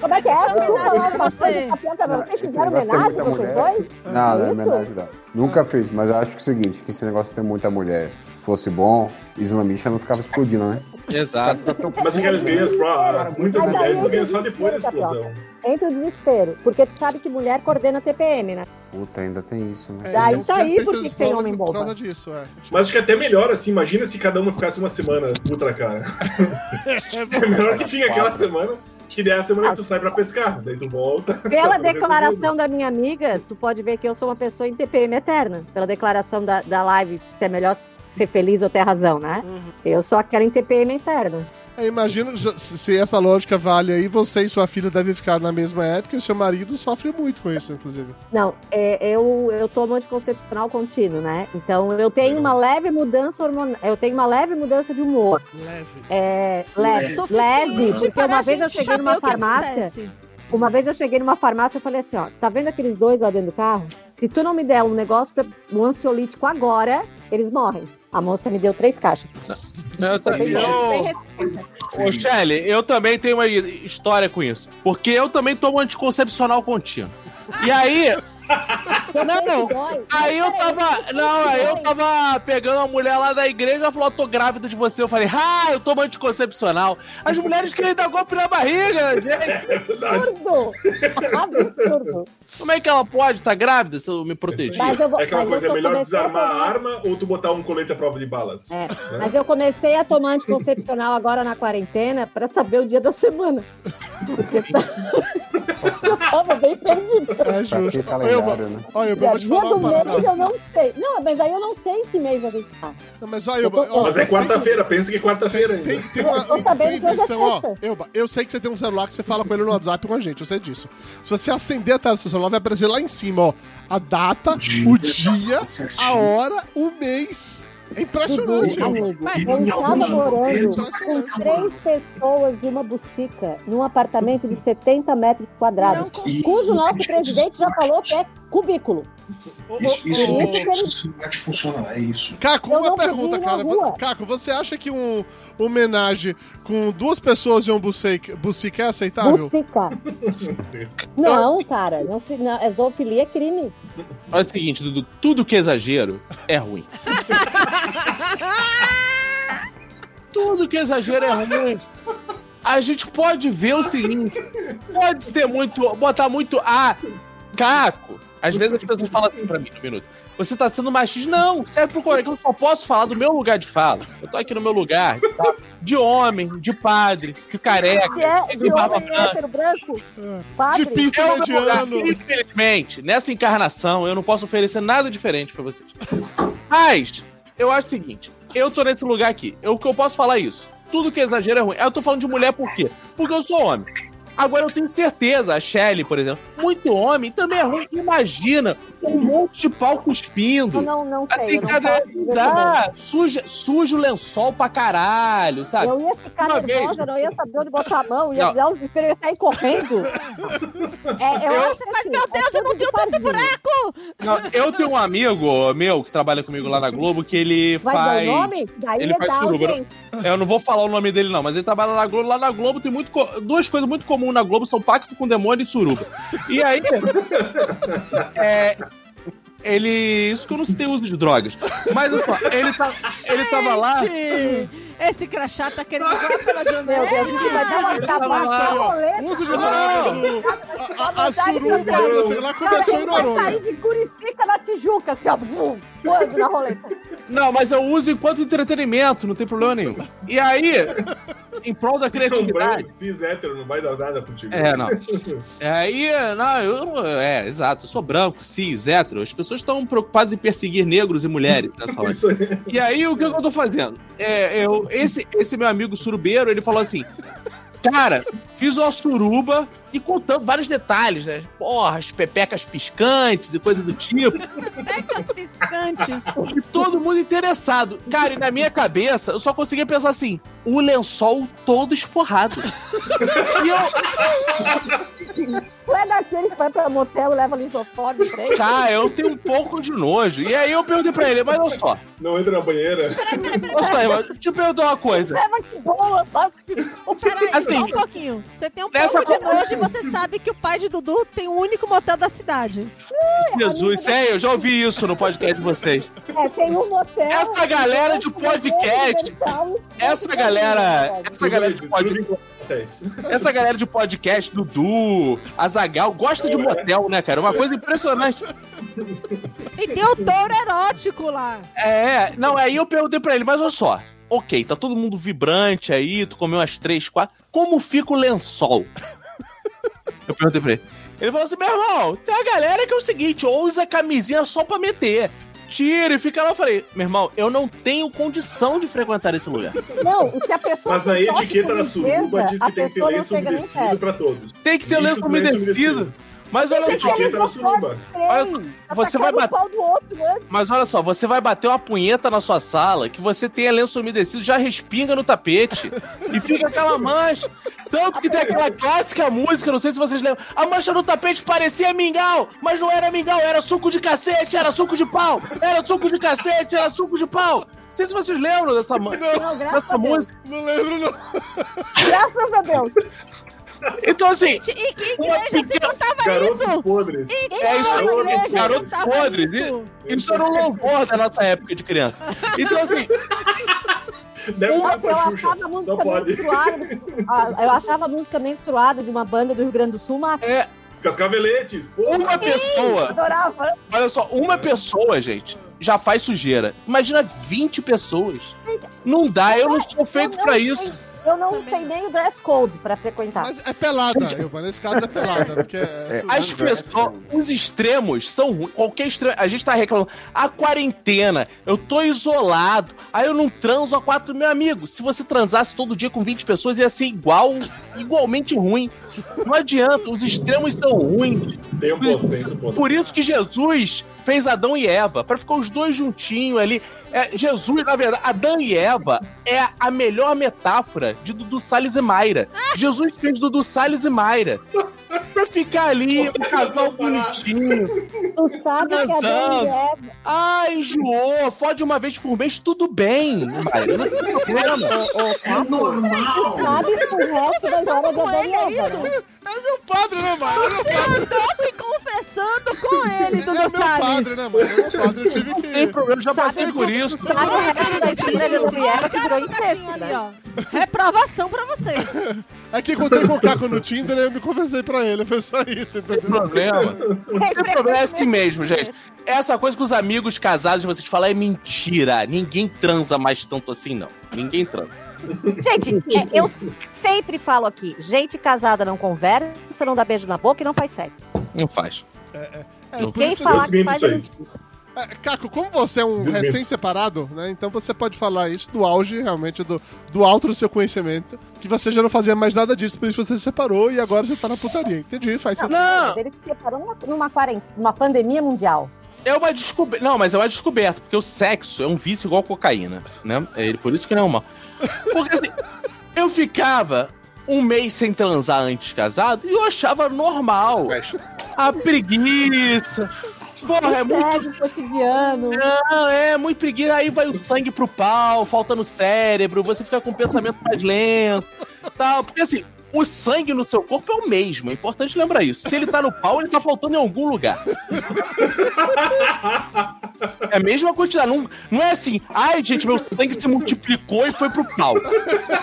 Como é que é? Homenagem pra você. Tapioca, Não, Vocês fizeram homenagem, muita vocês mulher. dois? Não, não é homenagem não. Nunca fiz, mas eu acho que é o seguinte, que esse negócio de ter muita mulher fosse bom, Islamisha não ficava explodindo, né? Exato. Mas aquelas ganhas, muitas mulheres ganham só depois da explosão. Entra o desespero, porque tu sabe que mulher coordena TPM, né? Puta, ainda tem isso, né? É, Daí tá aí porque tem homem Por boba. causa disso, é. Mas acho que é até melhor, assim, imagina se cada uma ficasse uma semana puta cara. É melhor que fique aquela semana, que daí é a semana que tu sai pra pescar, daí tu volta. Pela declaração da minha amiga, tu pode ver que eu sou uma pessoa em TPM eterna. Pela declaração da, da live, se é melhor ser feliz ou ter razão, né? Uhum. Eu sou aquela em TPM eterna. É, imagino já- se essa lógica vale aí, você e sua filha devem ficar na mesma época e o seu marido sofre muito com isso, inclusive. Não, é, eu, eu tomo anticoncepcional contínuo, né? Então eu tenho uma leve mudança hormonal. Eu tenho uma leve mudança de humor. Leve. É, leve, Suficiente leve. Porque uma a vez eu cheguei numa farmácia. Uma vez eu cheguei numa farmácia e falei assim, ó, tá vendo aqueles dois lá dentro do carro? Se tu não me der um negócio, pra, um ansiolítico agora, eles morrem. A moça me deu três caixas. Eu, ta- Bem- eu, bem respeita. Ô, Shelly, eu também tenho uma história com isso. Porque eu também tomo anticoncepcional contínuo. E aí, Não, não. aí eu tava. Não, aí eu tava pegando uma mulher lá da igreja ela falou: eu tô grávida de você. Eu falei, ah, eu tomo anticoncepcional. As mulheres querem dar golpe na barriga, gente. É verdade. Absurdo! Absurdo! Como é que ela pode estar grávida se eu me proteger? Mas eu vou- É aquela mas coisa, eu é melhor desarmar a a arma ou tu botar um colete à prova de balas? É, mas eu comecei a tomar anticoncepcional agora na quarentena pra saber o dia da semana. Porque tá... eu tava bem perdida. É justo. Olha, eu, né? olha, eu vou te falar uma mês parada. eu não sei. Não, mas aí eu não sei que mês a gente tá. Não, mas olha, Eu tô- ó, Mas é quarta-feira, pensa que é quarta-feira ainda. Tem, tem uma, Eu tô sabendo tem que hoje é invenção, ó. Elba, eu sei que você tem um celular que você fala com ele no WhatsApp com a gente, eu sei disso. Se você acender a tela do seu celular, vai aparecer lá em cima, ó. A data, o dia, a hora, o mês. É impressionante, amigo, eu em estava morando com três pessoas de uma bucica num apartamento de 70 metros quadrados, Não cujo nosso presidente já falou que é cubículo. Isso, isso, isso não é funcionar, é isso. Caco, Eu uma pergunta, cara. rua. Caco, você acha que um homenagem com duas pessoas e um bucica, é aceitável? Bucica. Não, cara, não se, não, é zoofilia é crime. Olha o seguinte, Dudu, tudo que é exagero é ruim. tudo que é exagero é ruim. A gente pode ver o seguinte, pode ter muito, botar muito a caco. Às vezes as pessoas falam assim pra mim no minuto. Você tá sendo machista? Não, serve pro colega. Eu só posso falar do meu lugar de fala. Eu tô aqui no meu lugar. tá? de homem, de padre, de careca, Que é de de barba homem branca. hétero branco? De Padre? pinto É mediano. Infelizmente, nessa encarnação, eu não posso oferecer nada diferente pra vocês. Mas, eu acho o seguinte: eu tô nesse lugar aqui. Eu, o que eu posso falar é isso. Tudo que é exagero é ruim. Eu tô falando de mulher por quê? Porque eu sou homem. Agora eu tenho certeza, a Shelly, por exemplo, muito homem também é ruim. Imagina um monte de pau cuspindo. Eu não, não sei. Assim, eu não cada dá, suja, suja o lençol pra caralho, sabe? Eu ia ficar Uma nervosa, vez- eu não ia saber onde botar a mão, ia Não. dar um desespero, ia sair correndo. É, eu, Eu- acho que, faz, assim, meu é Deus, eu tudo não tenho tanto buraco! Não, eu tenho um amigo meu que trabalha comigo lá na Globo que ele Vai faz. dar o nome? Daí ele é faz dar suruba. Eu não vou falar o nome dele, não, mas ele trabalha na Globo. Lá na Globo tem muito. Duas coisas muito comuns na Globo são pacto com demônio e suruba. E aí. é, ele. Isso que eu não citei uso de drogas. Mas olha só, ele, tá, ele tava lá. Gente, Esse crachá tá querendo voar pela Meu janela. Deus, a gente vai dar uma roleta. Uso de drogas. A, a, a suruba, sei lá, começou em ele vai Noronha. sair de Curicica na Tijuca, assim, ó, na roleta. Não, mas eu uso enquanto entretenimento, não tem problema nenhum. E aí, em prol da Um criatividade. branco, cis, hétero, não vai dar nada contigo. É, não. Aí, não, eu. É, exato. Eu sou branco, cis, hétero. As pessoas estão preocupadas em perseguir negros e mulheres nessa live. E aí, o que, que eu tô fazendo? É, eu, esse, esse meu amigo surubeiro, ele falou assim: Cara, fiz uma suruba e contando vários detalhes, né? Porra, as pepecas piscantes e coisa do tipo. Pecas piscantes. E todo mundo interessado. Cara, e na minha cabeça, eu só conseguia pensar assim: o lençol todo esporrado. E eu, Tu é daquele que vai pra motel e leva pra ele? cara, eu tenho um pouco de nojo. E aí eu perguntei pra ele, mas olha só, Não entra na banheira. olha só, irmão, deixa eu perguntar uma coisa. Leva que boa, faz que... Peraí, Assim, só um pouquinho. Você tem um pouco de nojo e você sabe que o pai de Dudu tem o único motel da cidade. Jesus, é, eu já ouvi isso no podcast de vocês. É, tem um motel... Essa galera de podcast, essa galera, essa galera de podcast, Acontece. essa galera de podcast, Dudu, Azagal, gosta de motel, né, cara? Uma coisa impressionante. E tem o touro erótico lá. É, não, aí eu perguntei pra ele, mas olha só. Ok, tá todo mundo vibrante aí, tu comeu umas três, quatro. Como fica o lençol? Eu perguntei pra ele. Ele falou assim: meu irmão, tem a galera que é o seguinte, ou usa camisinha só pra meter. Tira e fica lá. Eu falei, meu irmão, eu não tenho condição de frequentar esse lugar. Não, e se a pessoa... Mas na etiqueta da suruba diz a que tem que ter pessoa não lenço umedecido pra todos. Tem que ter lenço umedecido. Mas olha só. Olha, você vai bater. antes. Mas olha só, você vai bater uma punheta na sua sala que você tenha lenço umedecido, já respinga no tapete e fica aquela mancha. Tanto que tem aquela clássica música, não sei se vocês lembram. A mancha no tapete parecia mingau, mas não era mingau, era suco de cacete, era suco de pau, era suco de cacete, era suco de pau. Não sei se vocês lembram dessa. Não, graças dessa a Deus. música. Não lembro, não. Graças a Deus. Então, assim, E que igreja se pequena- cantava Garotos isso? podres. É isso igreja garotos cantava podres. isso? Isso era um louvor da nossa época de criança. Então, assim, Deve eu achava a música menstruada. Ah, eu achava a música menstruada de uma banda do Rio Grande do Sul, mas é Cascaveletes. Porra. uma pessoa. adorava. Olha só, uma pessoa, gente, já faz sujeira. Imagina 20 pessoas. Não dá, eu não sou feito sei- isso. Eu não sei nem o dress code pra frequentar. Mas é pelada, Ilma. Nesse caso é pelada, porque é, As suruba. pessoas, os extremos são ruins. Qualquer extremo. A gente tá reclamando. A quarentena, eu tô isolado. Aí eu não transo a quatro. Meu amigo, se você transasse todo dia com 20 pessoas, ia ser igual, igualmente ruim. Não adianta, os extremos são ruins. Tem um ponto, tem esse ponto. Por isso que Jesus fez Adão e Eva, pra ficar os dois juntinhos ali. É, Jesus, na verdade, Adão e Eva é a melhor metáfora de Dudu Salles e Mayra. Jesus fez Dudu Salles e Mayra. Pra ficar ali, um casal bonitinho. Tu sabe que a Transando. Dani é... Ai, enjoou, fode uma vez por mês, tudo bem, Mayra. Não tem problema. É normal. Sabe que o resto da história da Com Dani ele é Eva, isso? né? É meu padre, né, mano? É meu Você padre. andou se confessando com ele, É Dudu meu Salles. padre, né, mano? É meu padre. Eu tive Não tem que. problema, já passei Sabe por que- isso. Sabe o resto da história da Dani Eva que virou incesto, ali, né? ó. Reprovação pra você. É que encontrei com o Caco no Tinder e eu me confessei pra ele. Foi só isso, entendeu? problema. Tem problema, é assim mesmo, gente. Essa coisa que os amigos casados de vocês falam é mentira. Ninguém transa mais tanto assim, não. Ninguém transa. Gente, é, eu sempre falo aqui: gente casada não conversa, não dá beijo na boca e não faz sexo. Não faz. É, Não. por Quem isso- falar que faz, é mentira. É, Caco, como você é um recém-separado, né? Então você pode falar isso do auge, realmente, do, do alto do seu conhecimento, que você já não fazia mais nada disso, por isso você se separou e agora você tá na putaria. Entendi, faz sentido. Não. Ele se separou numa, numa, pandemia mundial. É uma descoberta. Não, mas é uma descoberta, porque o sexo é um vício igual cocaína, né? É ele- por isso que não é mal. Porque assim, eu ficava um mês sem transar antes de casado e eu achava normal. A preguiça. Porra, é muito. Cotidiano. Não, é muito preguiça. Aí vai o sangue pro pau, falta no cérebro, você fica com o pensamento mais lento. Tal. Porque assim, o sangue no seu corpo é o mesmo. É importante lembrar isso. Se ele tá no pau, ele tá faltando em algum lugar. É a mesma quantidade. Não, não é assim, ai, gente, meu sangue se multiplicou e foi pro pau.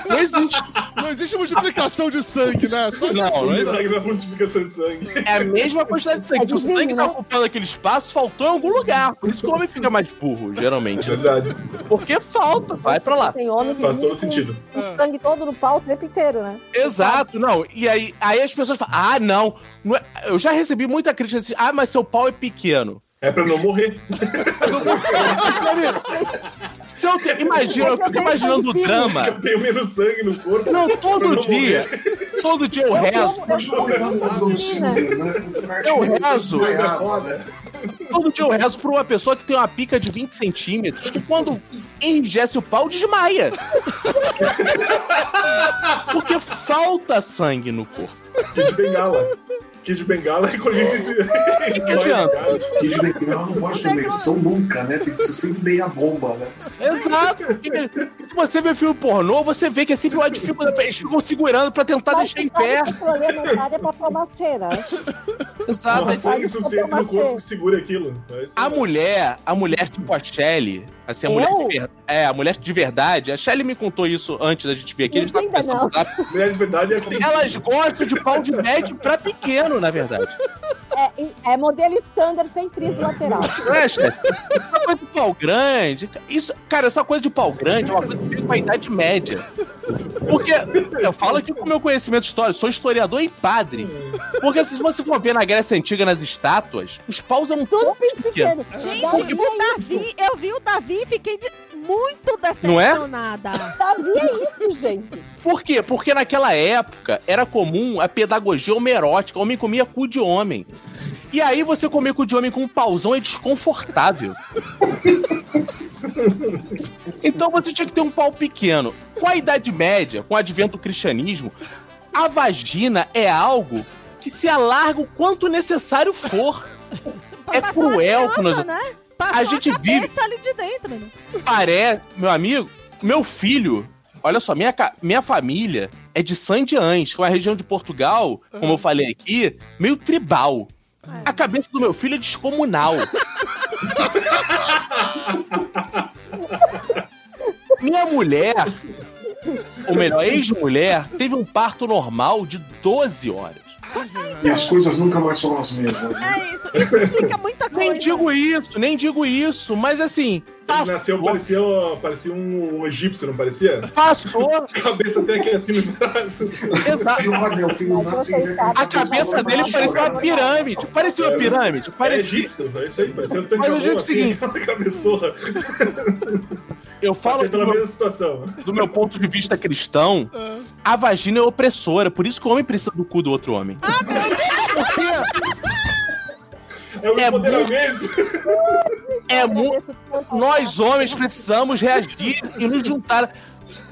Não existe. Não existe multiplicação de sangue, né? Só Não, não existe. Sangue na multiplicação de sangue. É a mesma quantidade de sangue. Se o sangue tá ocupando aquele espaço, faltou em algum lugar. Por isso que o homem fica mais burro, geralmente. Verdade. Porque falta, vai pra lá. Tem homem que Faz todo sentido. o sangue todo no pau o tempo inteiro, né? Exato, não. E aí, aí as pessoas falam, ah, não. não é- Eu já recebi muita crítica assim, ah, mas seu pau é pequeno. É pra não morrer. Se eu te- Imagina, eu fico imaginando o drama. Eu tenho menos sangue no corpo. Não, todo não dia. morrer. Todo dia eu rezo. Né? Eu rezo. Todo dia eu rezo por uma pessoa que tem uma pica de 20 centímetros que quando enrijece o pau, desmaia. Porque falta sangue no corpo. Bengala. Kid Bengala e colhia esse. que adianta? Kid Bengala não pode ter eleição nunca, né? Tem que ser sempre meia bomba, né? Exato. Porque Se você vê filme pornô, você vê que é sempre uma dificuldade. Eles ficam segurando pra tentar Mas deixar em pé. aquilo ali é é pra tomar cheira. Exato. Há sangue suficiente no corpo que segure aquilo. É A aí. mulher, a mulher tipo a Shelly, assim, a mulher Eu? de ver... É, a mulher de verdade, a Shelly me contou isso antes da gente vir aqui, a gente tava não. no zap. Mulher de verdade é que. Elas gostam de pau de médio pra pequeno, na verdade. É, é modelo standard sem friso lateral. Não é, chefe? Essa coisa de pau grande. Isso, cara, essa coisa de pau grande é uma coisa que vem com a idade média. Porque eu falo aqui com o meu conhecimento histórico, sou historiador e padre. Porque se você for ver na Grécia Antiga, nas estátuas, os paus eram Tudo todos pequeno. pequenos. Gente, o Davi, eu vi o Davi e fiquei de- muito Não é? decepcionada. Davi é isso, gente. Por quê? Porque naquela época era comum a pedagogia homerótica. Homem comia cu de homem. E aí você comer cu de homem com um pauzão é desconfortável. Então você tinha que ter um pau pequeno. Com a Idade Média, com o advento do cristianismo, a vagina é algo que se alarga o quanto necessário for. É cruel que criança, nós né? Passou A gente cabeça ali de dentro, né? parece, meu amigo, meu filho. Olha só, minha, minha família é de Sandiães, que é uma região de Portugal, como eu falei aqui, meio tribal. A cabeça do meu filho é descomunal. Minha mulher, ou melhor, ex-mulher, teve um parto normal de 12 horas. E as coisas nunca mais foram as mesmas. né? É isso, isso explica muita coisa. Nem digo isso, nem digo isso, mas assim, Ele nasceu, parecia, parecia um, um egípcio, não parecia? passou. A cabeça até aqui assim no braço. Exato. Né? A cabeça dele parecia uma pirâmide. Parecia uma pirâmide. É Parecia... egípcio, é isso aí, parecia um Mas eu digo o seguinte- aquela cabeçorra. Eu falo Passei pela do meu, mesma situação. do meu ponto de vista cristão, a vagina é opressora. Por isso que o homem precisa do cu do outro homem. Porque É o É empoderamento. é mu... nós homens precisamos reagir e nos juntar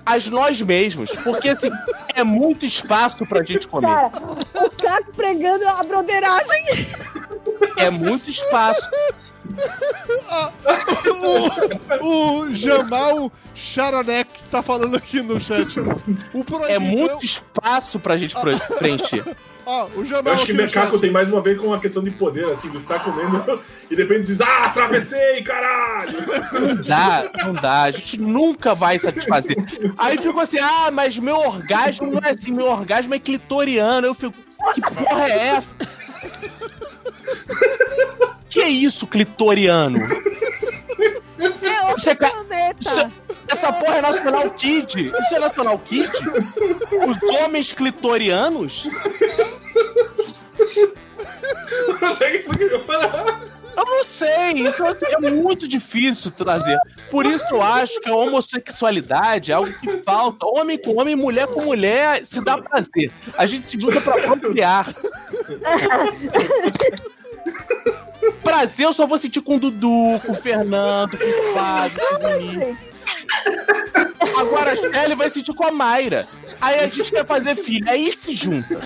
a nós mesmos. Porque assim, é muito espaço pra gente comer. Cara, o Caco pregando a broderagem. É muito espaço. O, o Jamal Charanek tá falando aqui no chat. É muito espaço pra gente pre- preencher. Ó, o Eu Jamal acho que Mecaco tem mais uma vez com uma questão de poder, assim, do tá comendo e de repente diz, ah, atravessei, caralho! Não dá, não dá. A gente nunca vai satisfazer. Aí fico assim, ah, mas meu orgasmo não é assim, meu orgasmo é clitoriano. Eu fico, que porra é essa? Que é isso, clitoriano? É outro Isso é ca- planeta. Isso- essa porra é Nacional Kid. Isso é Nacional Kid? Os homens clitorianos? Onde é que isso parar? Eu não sei. Então, assim, é muito difícil trazer. Por isso eu acho que a homossexualidade é algo que falta. Homem com homem, mulher com mulher, se dá prazer. A gente se junta pra procriar. Prazer eu só vou sentir com o Dudu, com o Fernando, com o Fábio, com o Vinícius. Agora a Shelly vai sentir com a Mayra. Aí a gente quer fazer filho. Aí se junta.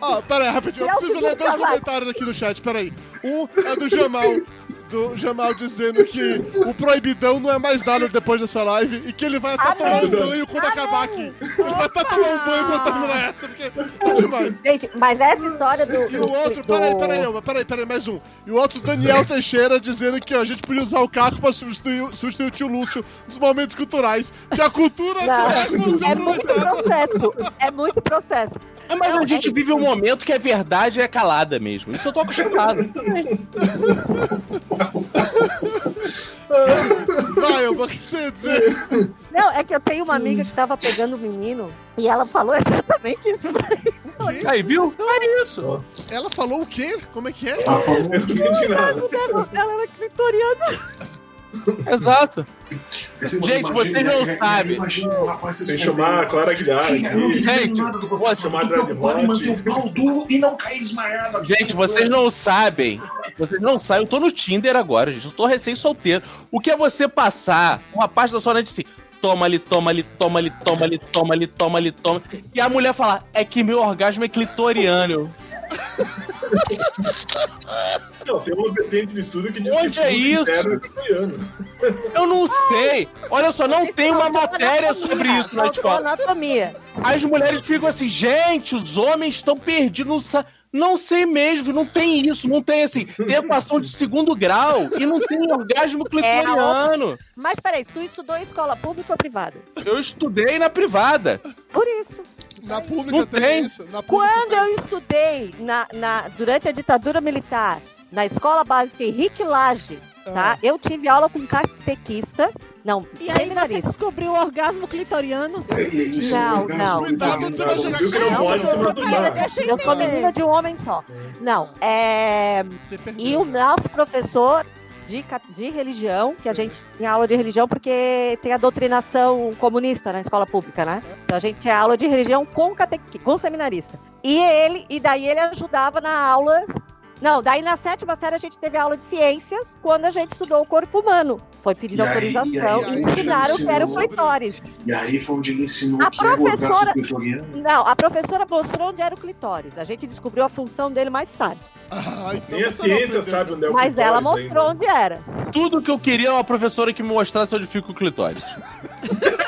Ó, pera aí, rapidinho. Eu o preciso ler dois comentários aqui no chat, pera aí. Um é do Jamal. Do Jamal dizendo que o proibidão não é mais nada depois dessa live e que ele vai estar Amém. tomando banho quando acabar aqui. Ele vai estar tomando banho quando terminar essa, porque é demais. Gente, mas essa história do. E o outro, do- peraí, peraí, Elma, peraí, peraí, mais um. E o outro, Daniel Teixeira, dizendo que a gente podia usar o Caco pra substituir, substituir o tio Lúcio nos momentos culturais. Que a cultura tivesse Não, você é muito processo. É muito processo. É, Mas a gente vive um momento que a verdade é calada mesmo. Isso eu tô acostumado. Vai, o que você ia dizer? Não, é que eu tenho uma amiga que tava pegando o menino e ela falou exatamente isso pra ele. Aí, viu? Então é isso. Ela falou o quê? Como é que é? Ah, falou Eu não nada. Ela ela era clitoriana. Exato. Você Gente, vocês não né, sabem. Imagina rapaz Tem que chamar a Clara Guilherme duvido Gente, Tô preocupado em manter o pau duro e não cair desmaiado aqui. Gente, vocês não sabem. Vocês não sabem. Eu tô no Tinder agora, gente. Eu tô recém-solteiro. O que é você passar uma parte da sua noite assim? Toma ali, toma ali, toma ali, toma ali, toma ali, toma ali, toma. E a mulher fala: é que meu orgasmo é clitoriano. Não, tem uma vertente de estudo que diz Onde que é isso? é. Eu não sei. Olha só, não tem uma matéria sobre isso na escola. anatomia. As mulheres ficam assim, gente, os homens estão perdidos. Não, sei mesmo, não tem isso, não tem assim, tem equação de segundo grau e não tem orgasmo clitoriano. Mas peraí, tu estudou em escola pública ou privada? Eu estudei na privada. Por isso. Na pública Não tem, tem. isso. Na Quando eu estudei na, na- durante a ditadura militar, na escola básica Henrique Lage, tá? Eu tive aula com um catequista. Não, E aí você descobriu o orgasmo clitoriano? Não, não. Cuidado onde você vai chegar não Não, deixa eu sou menina de um homem só. Não, é. Você perdeu. E o nosso professor de, de religião, que a gente tinha aula de religião porque tem a doutrinação comunista na escola pública, né? Então a gente tinha aula de religião com, catequi, com seminarista. E ele, e daí ele ajudava na aula. Não, daí na sétima série a gente teve aula de ciências quando a gente estudou o corpo humano. Foi pedindo E aí- autorização e aí e, a gente ensinaram o que era o clitóris. E aí foi onde ele ensinou A que professora-. Não, a professora mostrou onde era o clitóris. A gente descobriu a função dele mais tarde. Ah, então Nem a ciência sabe onde é o Mas ela clitóris mostrou ainda. onde era. Tudo que eu queria é uma professora que me mostrasse onde fica o clitóris.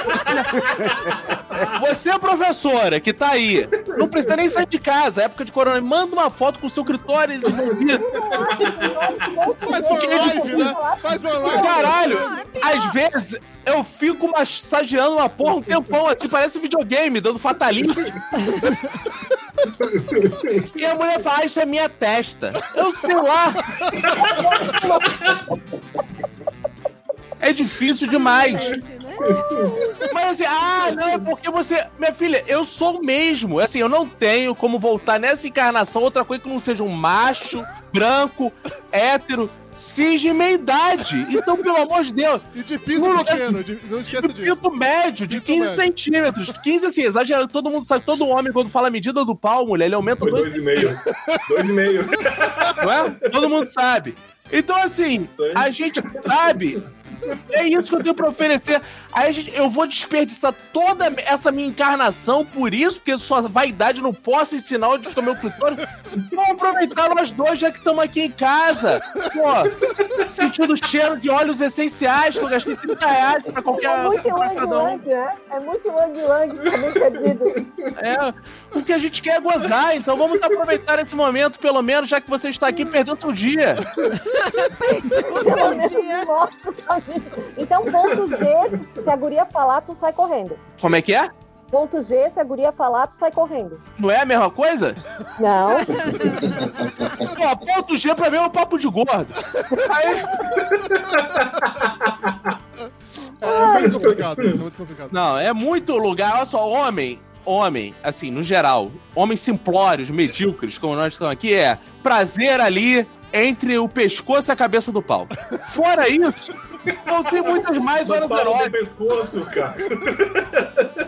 Você é professora que tá aí, não precisa nem sair de casa, época de corona, manda uma foto com o seu clitóris envolvido. Faz uma live, né? Faz uma live. Caralho, às vezes eu fico massageando uma porra um tempão, assim, parece videogame, dando fatalismo. E a mulher fala, ah, isso é minha testa. Eu sei lá. É difícil demais. Mas assim, ah, não, é porque você. Minha filha, eu sou o mesmo. Assim, eu não tenho como voltar nessa encarnação outra coisa que não seja um macho, branco, hétero, cis de meia idade. Então, pelo amor de Deus, E de pinto Não, não, pequeno, de- não esqueça de disso. pinto médio, de Pinto 15 médio. centímetros. 15, assim, exagerando. Todo mundo sabe, todo homem, quando fala a medida do pau, mulher, ele aumenta Foi dois dois e meio. Dois e meio. não é? Todo mundo sabe. Então, assim, a gente sabe. É isso que eu tenho pra oferecer. Aí gente, eu vou desperdiçar toda essa minha encarnação por isso, porque sua vaidade não possa ensinar onde fica meu clitóris. Vamos aproveitar nós dois, já que estamos aqui em casa. Pô, sentindo o cheiro de óleos essenciais, que eu gastei 30 reais pra qualquer É muito pra cada um. né? É muito lang-lang, tá. É, o que a gente quer é gozar, então vamos aproveitar esse momento, pelo menos, já que você está aqui, perdeu seu dia. Menos mostra pra mim. Então, ponto G, se a guria falar, tu sai correndo. Como é que é? Ponto G, se a guria falar, tu sai correndo. Não é a mesma coisa? Não. Pô, ponto G pra mim é um papo de gordo. Aí, É muito complicado, isso é muito complicado. Não, é muito lugar. Olha só, homem, homem, assim, no geral, homens simplórios, medíocres, como nós estamos aqui, é prazer ali entre o pescoço e a cabeça do pau. Fora isso, não tem muitas mais Mas zonas erógenas. pescoço, cara.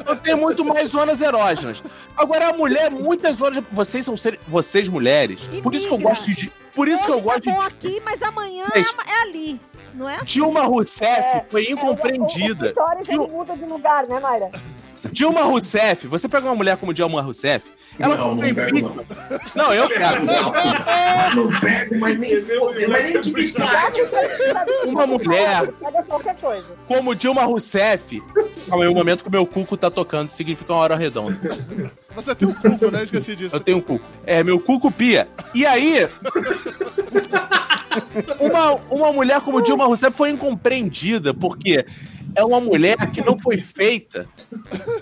Não tem muito mais zonas erógenas. Agora, a mulher, muitas zonas. Vocês são seres. Vocês, mulheres. Por isso que eu gosto de. Por isso que eu Hoje gosto tá de. bom aqui, mas amanhã Gente. é, é ali. Não é assim? Dilma Rousseff É, foi incompreendida. O, o, o muda de lugar, né, Mayra? Dilma Rousseff, você pega uma mulher como Dilma Rousseff, ela Não, não pego, impeachment. Não, eu quero. Não pego, mas nem foder, mas nem que brincar. Uma mulher Pega qualquer coisa. como Dilma Rousseff. Calma aí, o momento que o meu cuco tá tocando significa uma hora redonda. Você tem um cuco, né? Esqueci disso. Eu tenho um cuco. É, meu cuco pia. E aí. Uma, uma mulher como Dilma Rousseff foi incompreendida, porque é uma mulher que não foi feita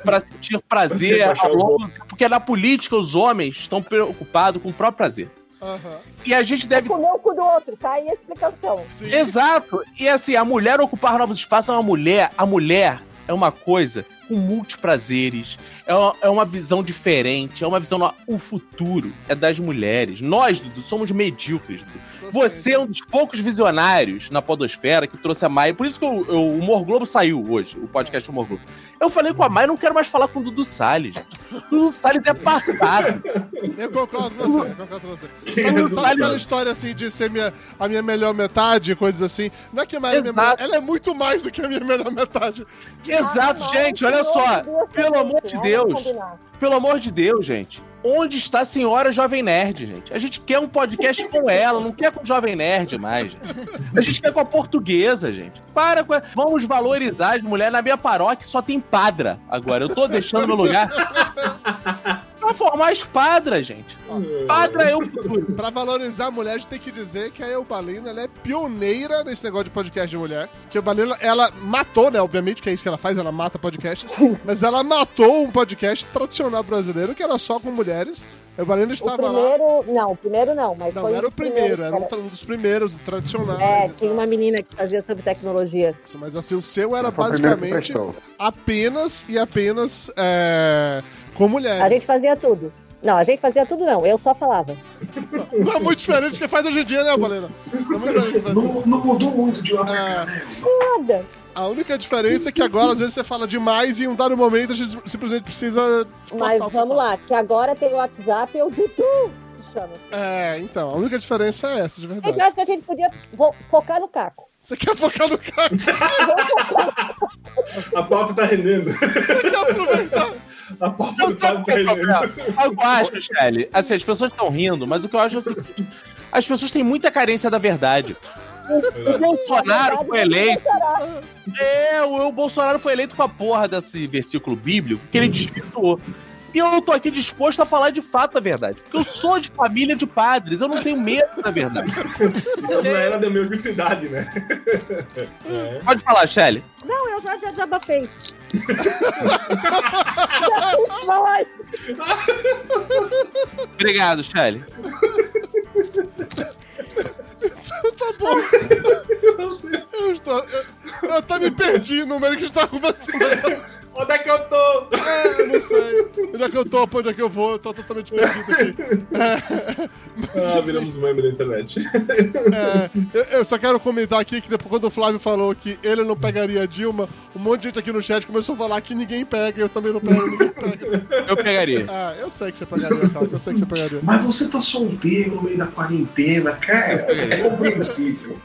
para sentir prazer ao longo. Porque na política os homens estão preocupados com o próprio prazer. Aham. E a gente deve Comer o cu do outro, tá aí a explicação. Sim. Exato. E assim, a mulher ocupar novos espaços é uma mulher. A mulher é uma coisa com multiprazeres. É uma, é uma visão diferente. É uma visão. no- O futuro é das mulheres. Nós, Dudu, somos medíocres, Dudu. Você é um dos poucos visionários na Podosfera que trouxe a Maia. Por isso que o, o Humor Globo saiu hoje, o podcast Humor Globo. Eu falei com a Maia, não quero mais falar com o Dudu Salles. Dudu Salles é passado. Eu concordo com você, eu concordo com você. Sabe, sabe aquela história assim de ser minha, a minha melhor metade, coisas assim? Não é que a Maria é minha melhor, ela é muito mais do que a minha melhor metade. Exato, gente, olha só. Pelo amor de Deus. Pelo amor de Deus, gente. Onde está a senhora Jovem Nerd, gente? A gente quer um podcast com ela, não quer com o Jovem Nerd mais. gente. A gente quer com a portuguesa, gente. Para com. a- Vamos valorizar as mulheres. Na minha paróquia só tem padra agora. Eu tô deixando meu lugar. Pra formar as padras, gente. Padra é o futuro. Pra valorizar a mulher, a gente tem que dizer que a Eubalina ela é pioneira nesse negócio de podcast de mulher. Que a Eubalina, ela matou, né? Obviamente, que é isso que ela faz, ela mata podcasts. mas ela matou um podcast tradicional brasileiro que era só com mulheres. A Eubalina O estava lá. primeiro, não, o primeiro não, mas Não, foi era um o primeiro, dos era um, um dos primeiros, tradicionais. É, tinha uma menina que fazia sobre tecnologia. Isso, Mas assim, o seu era o primeiro basicamente apenas e apenas é, com mulheres. A gente fazia tudo. Não, a gente fazia tudo não, eu só falava. Não é muito diferente do que faz hoje em dia, né, Balena? Não é. Não, não mudou muito de uma cá, né? Nada. A única diferença é que agora, às vezes, você fala demais e em um dado momento a gente simplesmente precisa. Mas vamos lá, que agora tem o WhatsApp e o Dudu, que chama. É, então, a única diferença é essa, de Eu verdade. acho que a gente podia focar no Caco. Você quer focar no cara, A pauta tá rendendo. você quer aproveitar. A Não sabe é o tá problema? rendendo. Eu acho, Shelly. Assim, as pessoas estão rindo, mas o que eu acho é o seguinte: as pessoas têm muita carência da verdade. O Bolsonaro foi eleito. É, o, o Bolsonaro foi eleito com a porra desse versículo bíblico que ele desvirtuou. E eu tô aqui disposto a falar de fato a verdade. Porque eu sou de família de padres, eu não tenho medo da verdade. Na era da mediocridade, né? É. Pode falar, Shelly. Não, eu já, já desabafei. já fiz uma live. Obrigado, Shelly. Tá bom. Eu estou. Eu, eu até me perdi no meio que a gente tá conversando. Onde é que eu tô? É, eu não sei. Onde é que eu tô, pra onde é que eu vou? Eu tô totalmente perdido aqui. É, mas, Ah, viramos meme da internet. É, eu, eu só quero comentar aqui que depois, quando o Flávio falou que ele não pegaria a Dilma, um monte de gente aqui no chat começou a falar que ninguém pega, eu também não pego, ninguém pega. Eu pegaria. Ah, eu sei que você pegaria, cara, eu sei que você pegaria. Mas você tá solteiro no meio da quarentena, cara. É compreensível.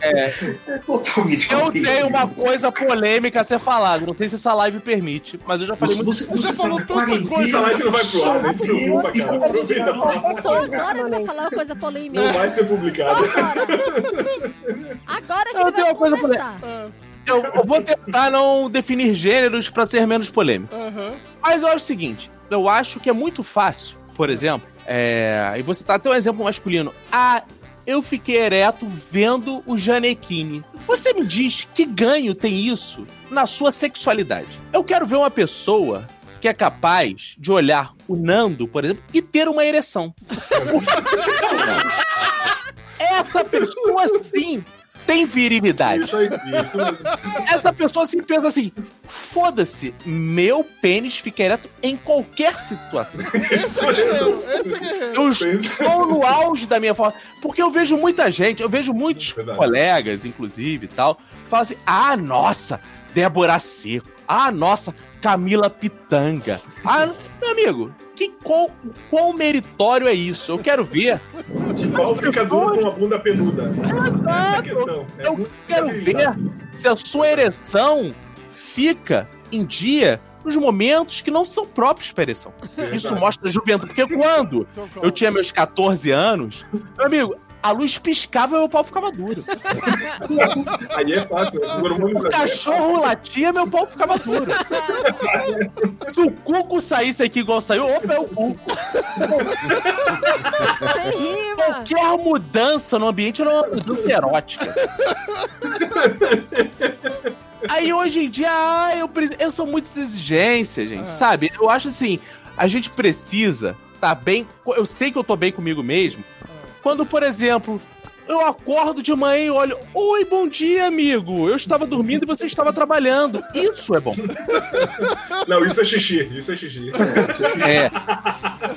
É, É totalmente eu compreensível. tenho uma coisa polêmica a ser falada. Não sei se essa live permite, mas eu já falei Você, muito. você, Você você falou tá na tanta coisa, Essa live não vai pro ar, né? Desculpa, cara. Aproveita. Só agora ele vai falar uma coisa polêmica. Não vai ser publicado. agora. Agora que Eu ele tenho vai uma coisa começar. Eu, eu vou tentar não definir gêneros pra ser menos polêmico. Aham. Mas eu acho o seguinte: eu acho que é muito fácil, por exemplo, é, e vou citar até um exemplo masculino. Ah, eu fiquei ereto vendo o Janequine. Você me diz que ganho tem isso na sua sexualidade? Eu quero ver uma pessoa que é capaz de olhar o Nando, por exemplo, e ter uma ereção. Essa pessoa sim tem virilidade. Isso aí, isso. Essa pessoa assim pensa assim: foda-se, meu pênis fica ereto em qualquer situação. Esse é guerreiro, esse é guerreiro. Eu estou no auge da minha forma. Porque eu vejo muita gente, eu vejo muitos Verdade. colegas, inclusive e tal, falam assim: ah, nossa, Débora Seco. Ah, nossa, Camila Pitanga. Ah, meu amigo, que, qual, qual meritório é isso? Eu quero ver. Qual fica duro com a bunda peluda? É Exato. questão. É Eu quero ver se a sua ereção fica em dia nos momentos que não são próprios para ereção. Isso mostra a juventude. Porque quando eu tinha meus 14 anos, meu amigo, a luz piscava e meu pau ficava duro. Aí é fácil, hormônios O cachorro latia, meu pau ficava duro. Se o cuco saísse aqui igual saiu, opa, é o cuco. Qualquer mudança no ambiente era uma mudança erótica. Aí hoje em dia, ah, eu, eu sou muitas exigências, gente, Ah. sabe? Eu acho assim, a gente precisa tá bem. Eu sei que eu tô bem comigo mesmo. Quando, por exemplo, eu acordo de manhã e olho, oi, bom dia, amigo. Eu estava dormindo e você estava trabalhando. Isso é bom. Não, isso é xixi, isso é xixi.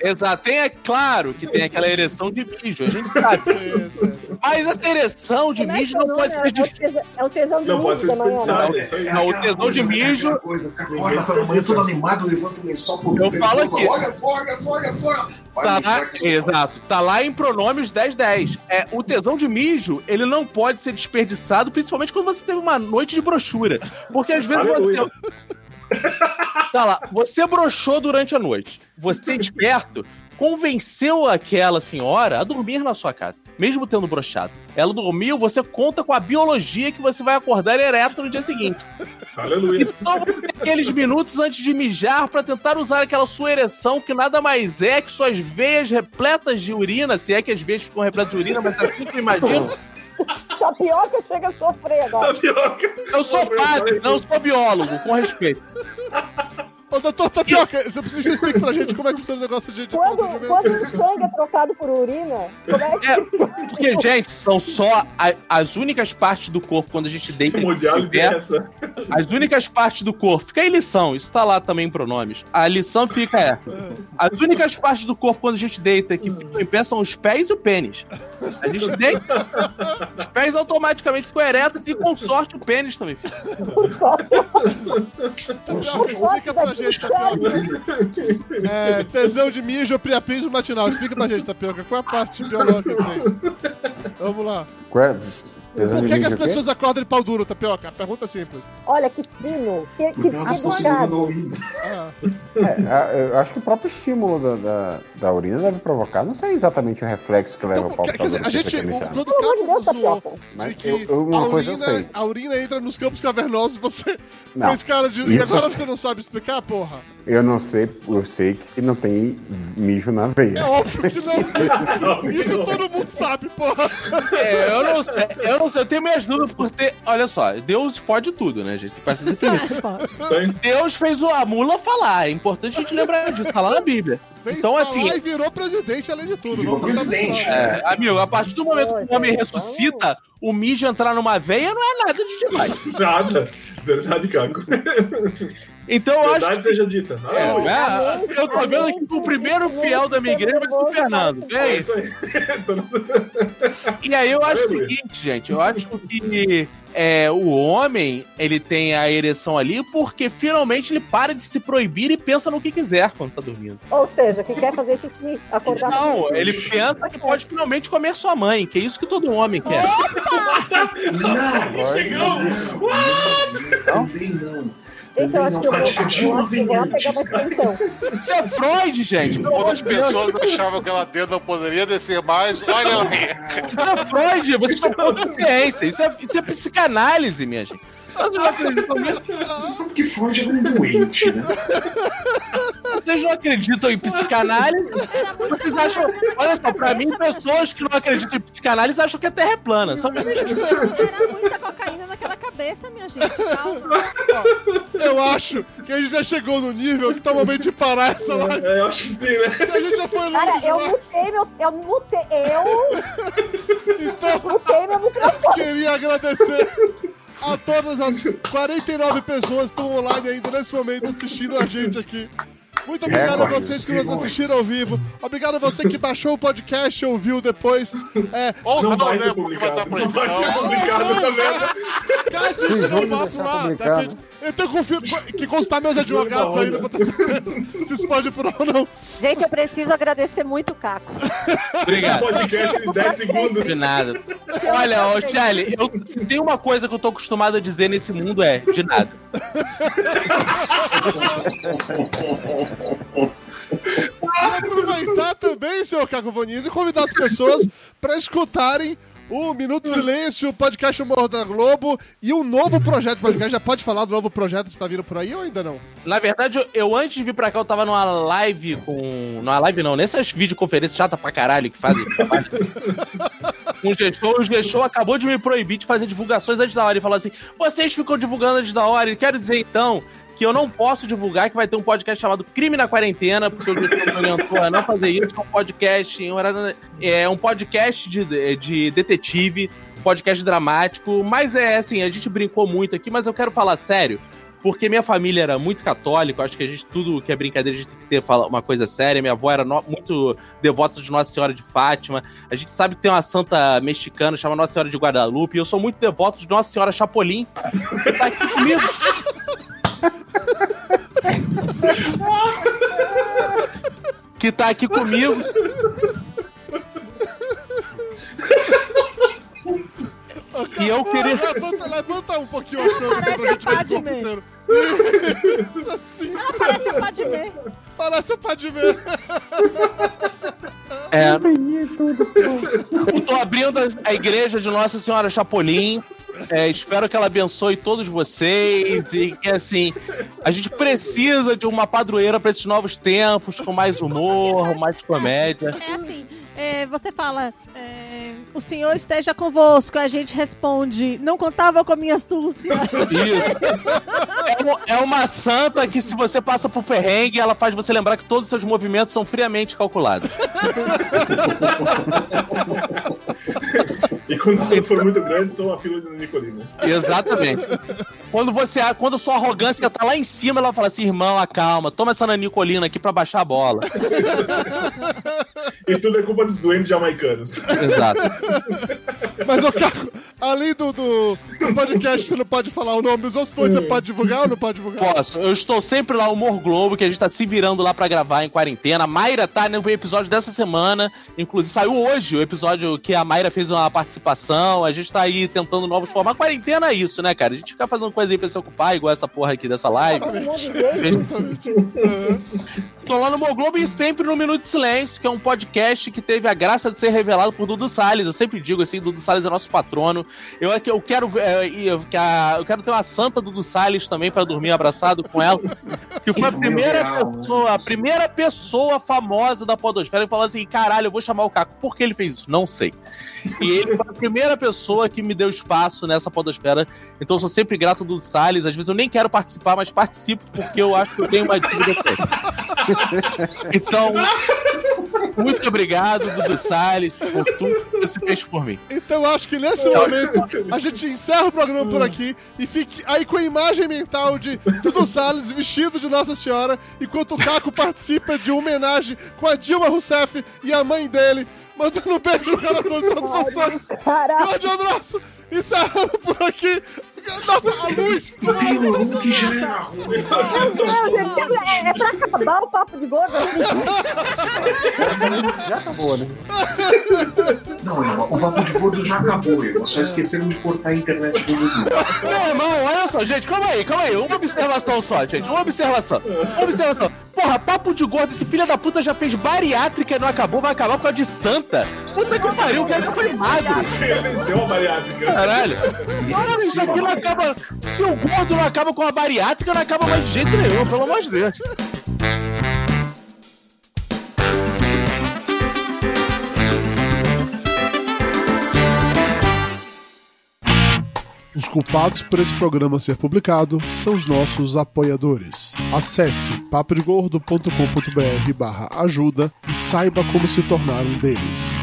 É. Exato. Tem, é claro que tem aquela ereção de mijo, a gente sabe. Sim, sim, sim. Mas essa ereção de é mijo é não pode nome? ser É tesão- É o tesão de Não pode mijo ser manhã, né? desperdiçado, é isso o tesão de mijo- Aquela coisa, você acorda pela manhã todo animado, levanta o lençol pro Eu falo aqui. Olha só, olha só, olha só. Tá lá, exato. Tá lá em pronômios 1010. É, o tesão de mijo, ele não pode ser desperdiçado, principalmente quando você teve uma noite de brochura. Porque às vezes Aleluia. você. Tá lá, você broxou durante a noite. Você, esperto, convenceu aquela senhora a dormir na sua casa, mesmo tendo brochado. Ela dormiu, você conta com a biologia que você vai acordar ereto no dia seguinte. Aleluia. Então você tem aqueles minutos antes de mijar pra tentar usar aquela sua ereção, que nada mais é que suas veias repletas de urina, se é que as veias ficam repletas de urina, mas é assim que eu imagino. Tapioca chega a sofrer agora. Tapioca. Eu sou padre, não sou biólogo, com respeito. Ô, doutor Tapioca, você precisa que você explique pra gente como é que funciona o negócio de, de Quando, ponto de quando o sangue é trocado por urina, como é que É, porque, gente, são só a- as únicas partes do corpo quando a gente deita Que e mundial é essa? As únicas partes do corpo. Fica aí lição, isso tá lá também em pronomes. A lição fica é. As únicas partes do corpo quando a gente deita que ficam em pé são os pés e o pênis. A gente deita, os pés automaticamente ficam eretos e com sorte o pênis também fica. Tapioca, explica pra gente, Tapioca. É, tesão de mijo, priapismo matinal. Explica pra gente, Tapioca, qual é a parte biológica disso aí? Vamos lá. Tesão Por que, que as pessoas acordam de pau duro, Tapioca? Pergunta simples. Olha que fino, que, que urina. Ah, É, a- eu acho que o próprio estímulo da, da, da urina deve provocar. Não sei exatamente o reflexo que leva então, o pau quer, quer dizer, a gente, o, cara. quando o Pelo amor de zoou que eu- a, coisa eu urina, sei. a urina entra nos campos cavernosos, você Não, fez cara de... E agora você não sabe explicar, porra? Eu não sei, eu sei que não tem mijo na veia. É óbvio que não. Isso todo mundo sabe, porra. É, eu não sei, eu não sei, eu tenho minhas dúvidas por ter. Olha só, Deus pode tudo, né, gente? Precisa ser. Deus fez o- a mula falar, é importante a gente lembrar disso, tá lá na Bíblia. Fez Então, falar assim- e virou presidente além de tudo. Virou botar presidente, É, amigo, a partir do momento que o homem ressuscita, o mijo entrar numa veia não é nada de demais. Nada. Verdade, Caco. Então eu acho Verdade que. seja dita. É, Aleluia. é, eu tô vendo aqui que o primeiro fiel da minha igreja vai ser o Fernando. É É isso aí. E aí eu acho o seguinte, gente, eu acho que é, o homem, ele tem a ereção ali porque finalmente ele para de se proibir e pensa no que quiser quando tá dormindo. Ou seja, que quer fazer xixi, acordar Não, ele pensa que pode finalmente comer sua mãe, que é isso que todo homem quer. Não, Chegamos! também não. Gente, eu acho que eu vou, A- a eu Dilma acho que eu vou vem pegar extensão. Isso é Freud, gente. Pelo amor Quando as de Deus. pessoas achavam que ela dentro não poderia descer mais, olha lá. Isso é Freud, vocês estão contra a ciência. Isso é, isso é psicanálise, minha gente. Vocês não acreditam nisso? Você sabe que Freud é um doente, né? Vocês não acreditam em psicanálise? Vocês acham. Olha só, pra mim, pessoas que não acreditam em psicanálise acham que a Terra é plana. Só que Era muita cocaína naquela cabeça, minha gente. Calma. Eu acho que a gente já chegou no nível que tá o momento de parar essa live. É, eu acho que sim, né? Que a gente já foi Cara, longe eu demais. mutei meu. Eu mutei. Eu Então, mutei meu microfone. queria agradecer a todas as 49 pessoas que estão online ainda nesse momento assistindo a gente aqui. Muito obrigado a vocês que nos assistiram ao vivo. Obrigado a você que baixou o podcast e ouviu depois. É, Ou Não não, vai né? ser Porque vai estar publicado. Não vai ser publicado também. caso isso Sim, não vá pro ar, tá? publicado. Que- Eu tenho confio- que consultar meus advogados ainda pra ter certeza se isso pode ir pro ar ou não. Gente, eu preciso agradecer muito o Caco. Obrigado. Podcast em 10 segundos. De nada. Olha, ô Tchelle, eu se tem uma coisa que eu tô acostumado a dizer nesse mundo é de nada. aproveitar também, senhor Caco Voniz, e convidar as pessoas para escutarem o Minuto de Silêncio, o podcast Humor da Globo e um novo projeto. Podcast já pode falar do novo projeto que está vindo por aí ou ainda não? Na verdade, eu, antes de vir pra cá, eu tava numa live com. Numa live não, nessas videoconferências chata pra caralho que fazem. com o G-Show, o G-Show acabou de me proibir de fazer divulgações antes da hora. Ele falou assim: vocês ficam divulgando antes da hora. E quero dizer então que eu não posso divulgar que vai ter um podcast chamado Crime na Quarentena, porque o G-Show me orientou a não fazer isso. É um podcast, em horário- é um podcast de, de detetive, um podcast dramático. Mas é assim, a gente brincou muito aqui, mas eu quero falar sério. Porque minha família era muito católica, acho que a gente, tudo que é brincadeira, a gente tem que ter uma coisa séria. Minha avó era no- muito devota de Nossa Senhora de Fátima. A gente sabe que tem uma santa mexicana, chama Nossa Senhora de Guadalupe. E eu sou muito devoto de Nossa Senhora Chapolin, que tá aqui comigo. que tá aqui comigo. E eu queria. Levanta, levanta um pouquinho a assim, pra Parece a gente ver o Padme. corpo inteiro. Isso assim, Ah, parece a Padmé. parece o Padme. É, eu tô abrindo a- a igreja de Nossa Senhora Chapolin. É, espero que ela abençoe todos vocês e que assim a gente precisa de uma padroeira para esses novos tempos com mais humor, mais comédia. É assim, é, você fala, é, o senhor esteja convosco, a gente responde, não contava com a minha astúcia. Isso. É, um- é uma santa que se você passa por perrengue, ela faz você lembrar que todos os seus movimentos são friamente calculados. E quando ela for muito grande, toma a fila de Nicolina. Exatamente. Quando você, quando sua arrogância tá lá em cima, ela fala assim: "Irmão, acalma, toma essa nanicolina aqui pra baixar a bola". E tudo é culpa dos doentes jamaicanos. Exato. Mas, ô Caco, além do, do, do podcast, você não pode falar o nome dos outros dois, você pode divulgar ou não pode divulgar? Posso. Eu estou sempre lá, Humor Globo, que a gente tá se virando lá pra gravar em quarentena. A Mayra tá no episódio dessa semana. Inclusive, saiu hoje o episódio que a Mayra fez uma participação. A gente tá aí tentando novos formatos. Quarentena é isso, né, cara? A gente fica fazendo coisa aí pra se ocupar, igual essa porra aqui dessa live. Tô lá no Humor Globo e sempre no Minuto de Silêncio, que é um podcast que teve a graça de ser revelado por Dudu Salles. Eu sempre digo assim, Dudu Salles é nosso patrono. Eu, é eu quero é, eu, eu quero ter uma santa Dudu Salles também pra dormir abraçado com ela. Que foi a Meu primeira real, né? pessoa, a primeira pessoa famosa da Podosfera que falou assim: caralho, eu vou chamar o Caco. Por que ele fez isso? Não sei. E ele foi a primeira pessoa que me deu espaço nessa Podosfera. Então eu sou sempre grato ao Dudu Salles. Às vezes eu nem quero participar, mas participo porque eu acho que eu tenho uma dívida. Então, muito obrigado, Dudu Salles, por tudo que você fez por mim. Então eu acho que nesse momento a gente encerra o programa por aqui e fique aí com a imagem mental de Dudu Salles vestido de Nossa Senhora, enquanto o Caco participa de uma homenagem com a Dilma Rousseff e a mãe dele, mandando um beijo no coração de todas vocês. Caraca, Grande abraço! Encerrando por aqui. Nossa, a luz maravilhosa. que já era ruim. é, é pra acabar o papo de gordo assim? Já acabou, né? Não, não, o papo de gordo já acabou, Igor. Só esqueceram de cortar a internet do Dudu. Meu irmão, olha só, gente, calma aí, calma aí. Uma observação só, gente. Uma observação. Uma observação. Porra, papo de gordo, esse filho da puta já fez bariátrica e não acabou, vai acabar por causa de santa. Puta que pariu, o cara já foi magro. Ele venceu a bariátrica. Caralho. Olha, isso aqui não acaba. Se o gordo não acaba com a bariátrica, não acaba mais de jeito nenhum, pelo amor de Deus. Os culpados por esse programa ser publicado são os nossos apoiadores. Acesse papodegordo.com.br barra ajuda e saiba como se tornar um deles.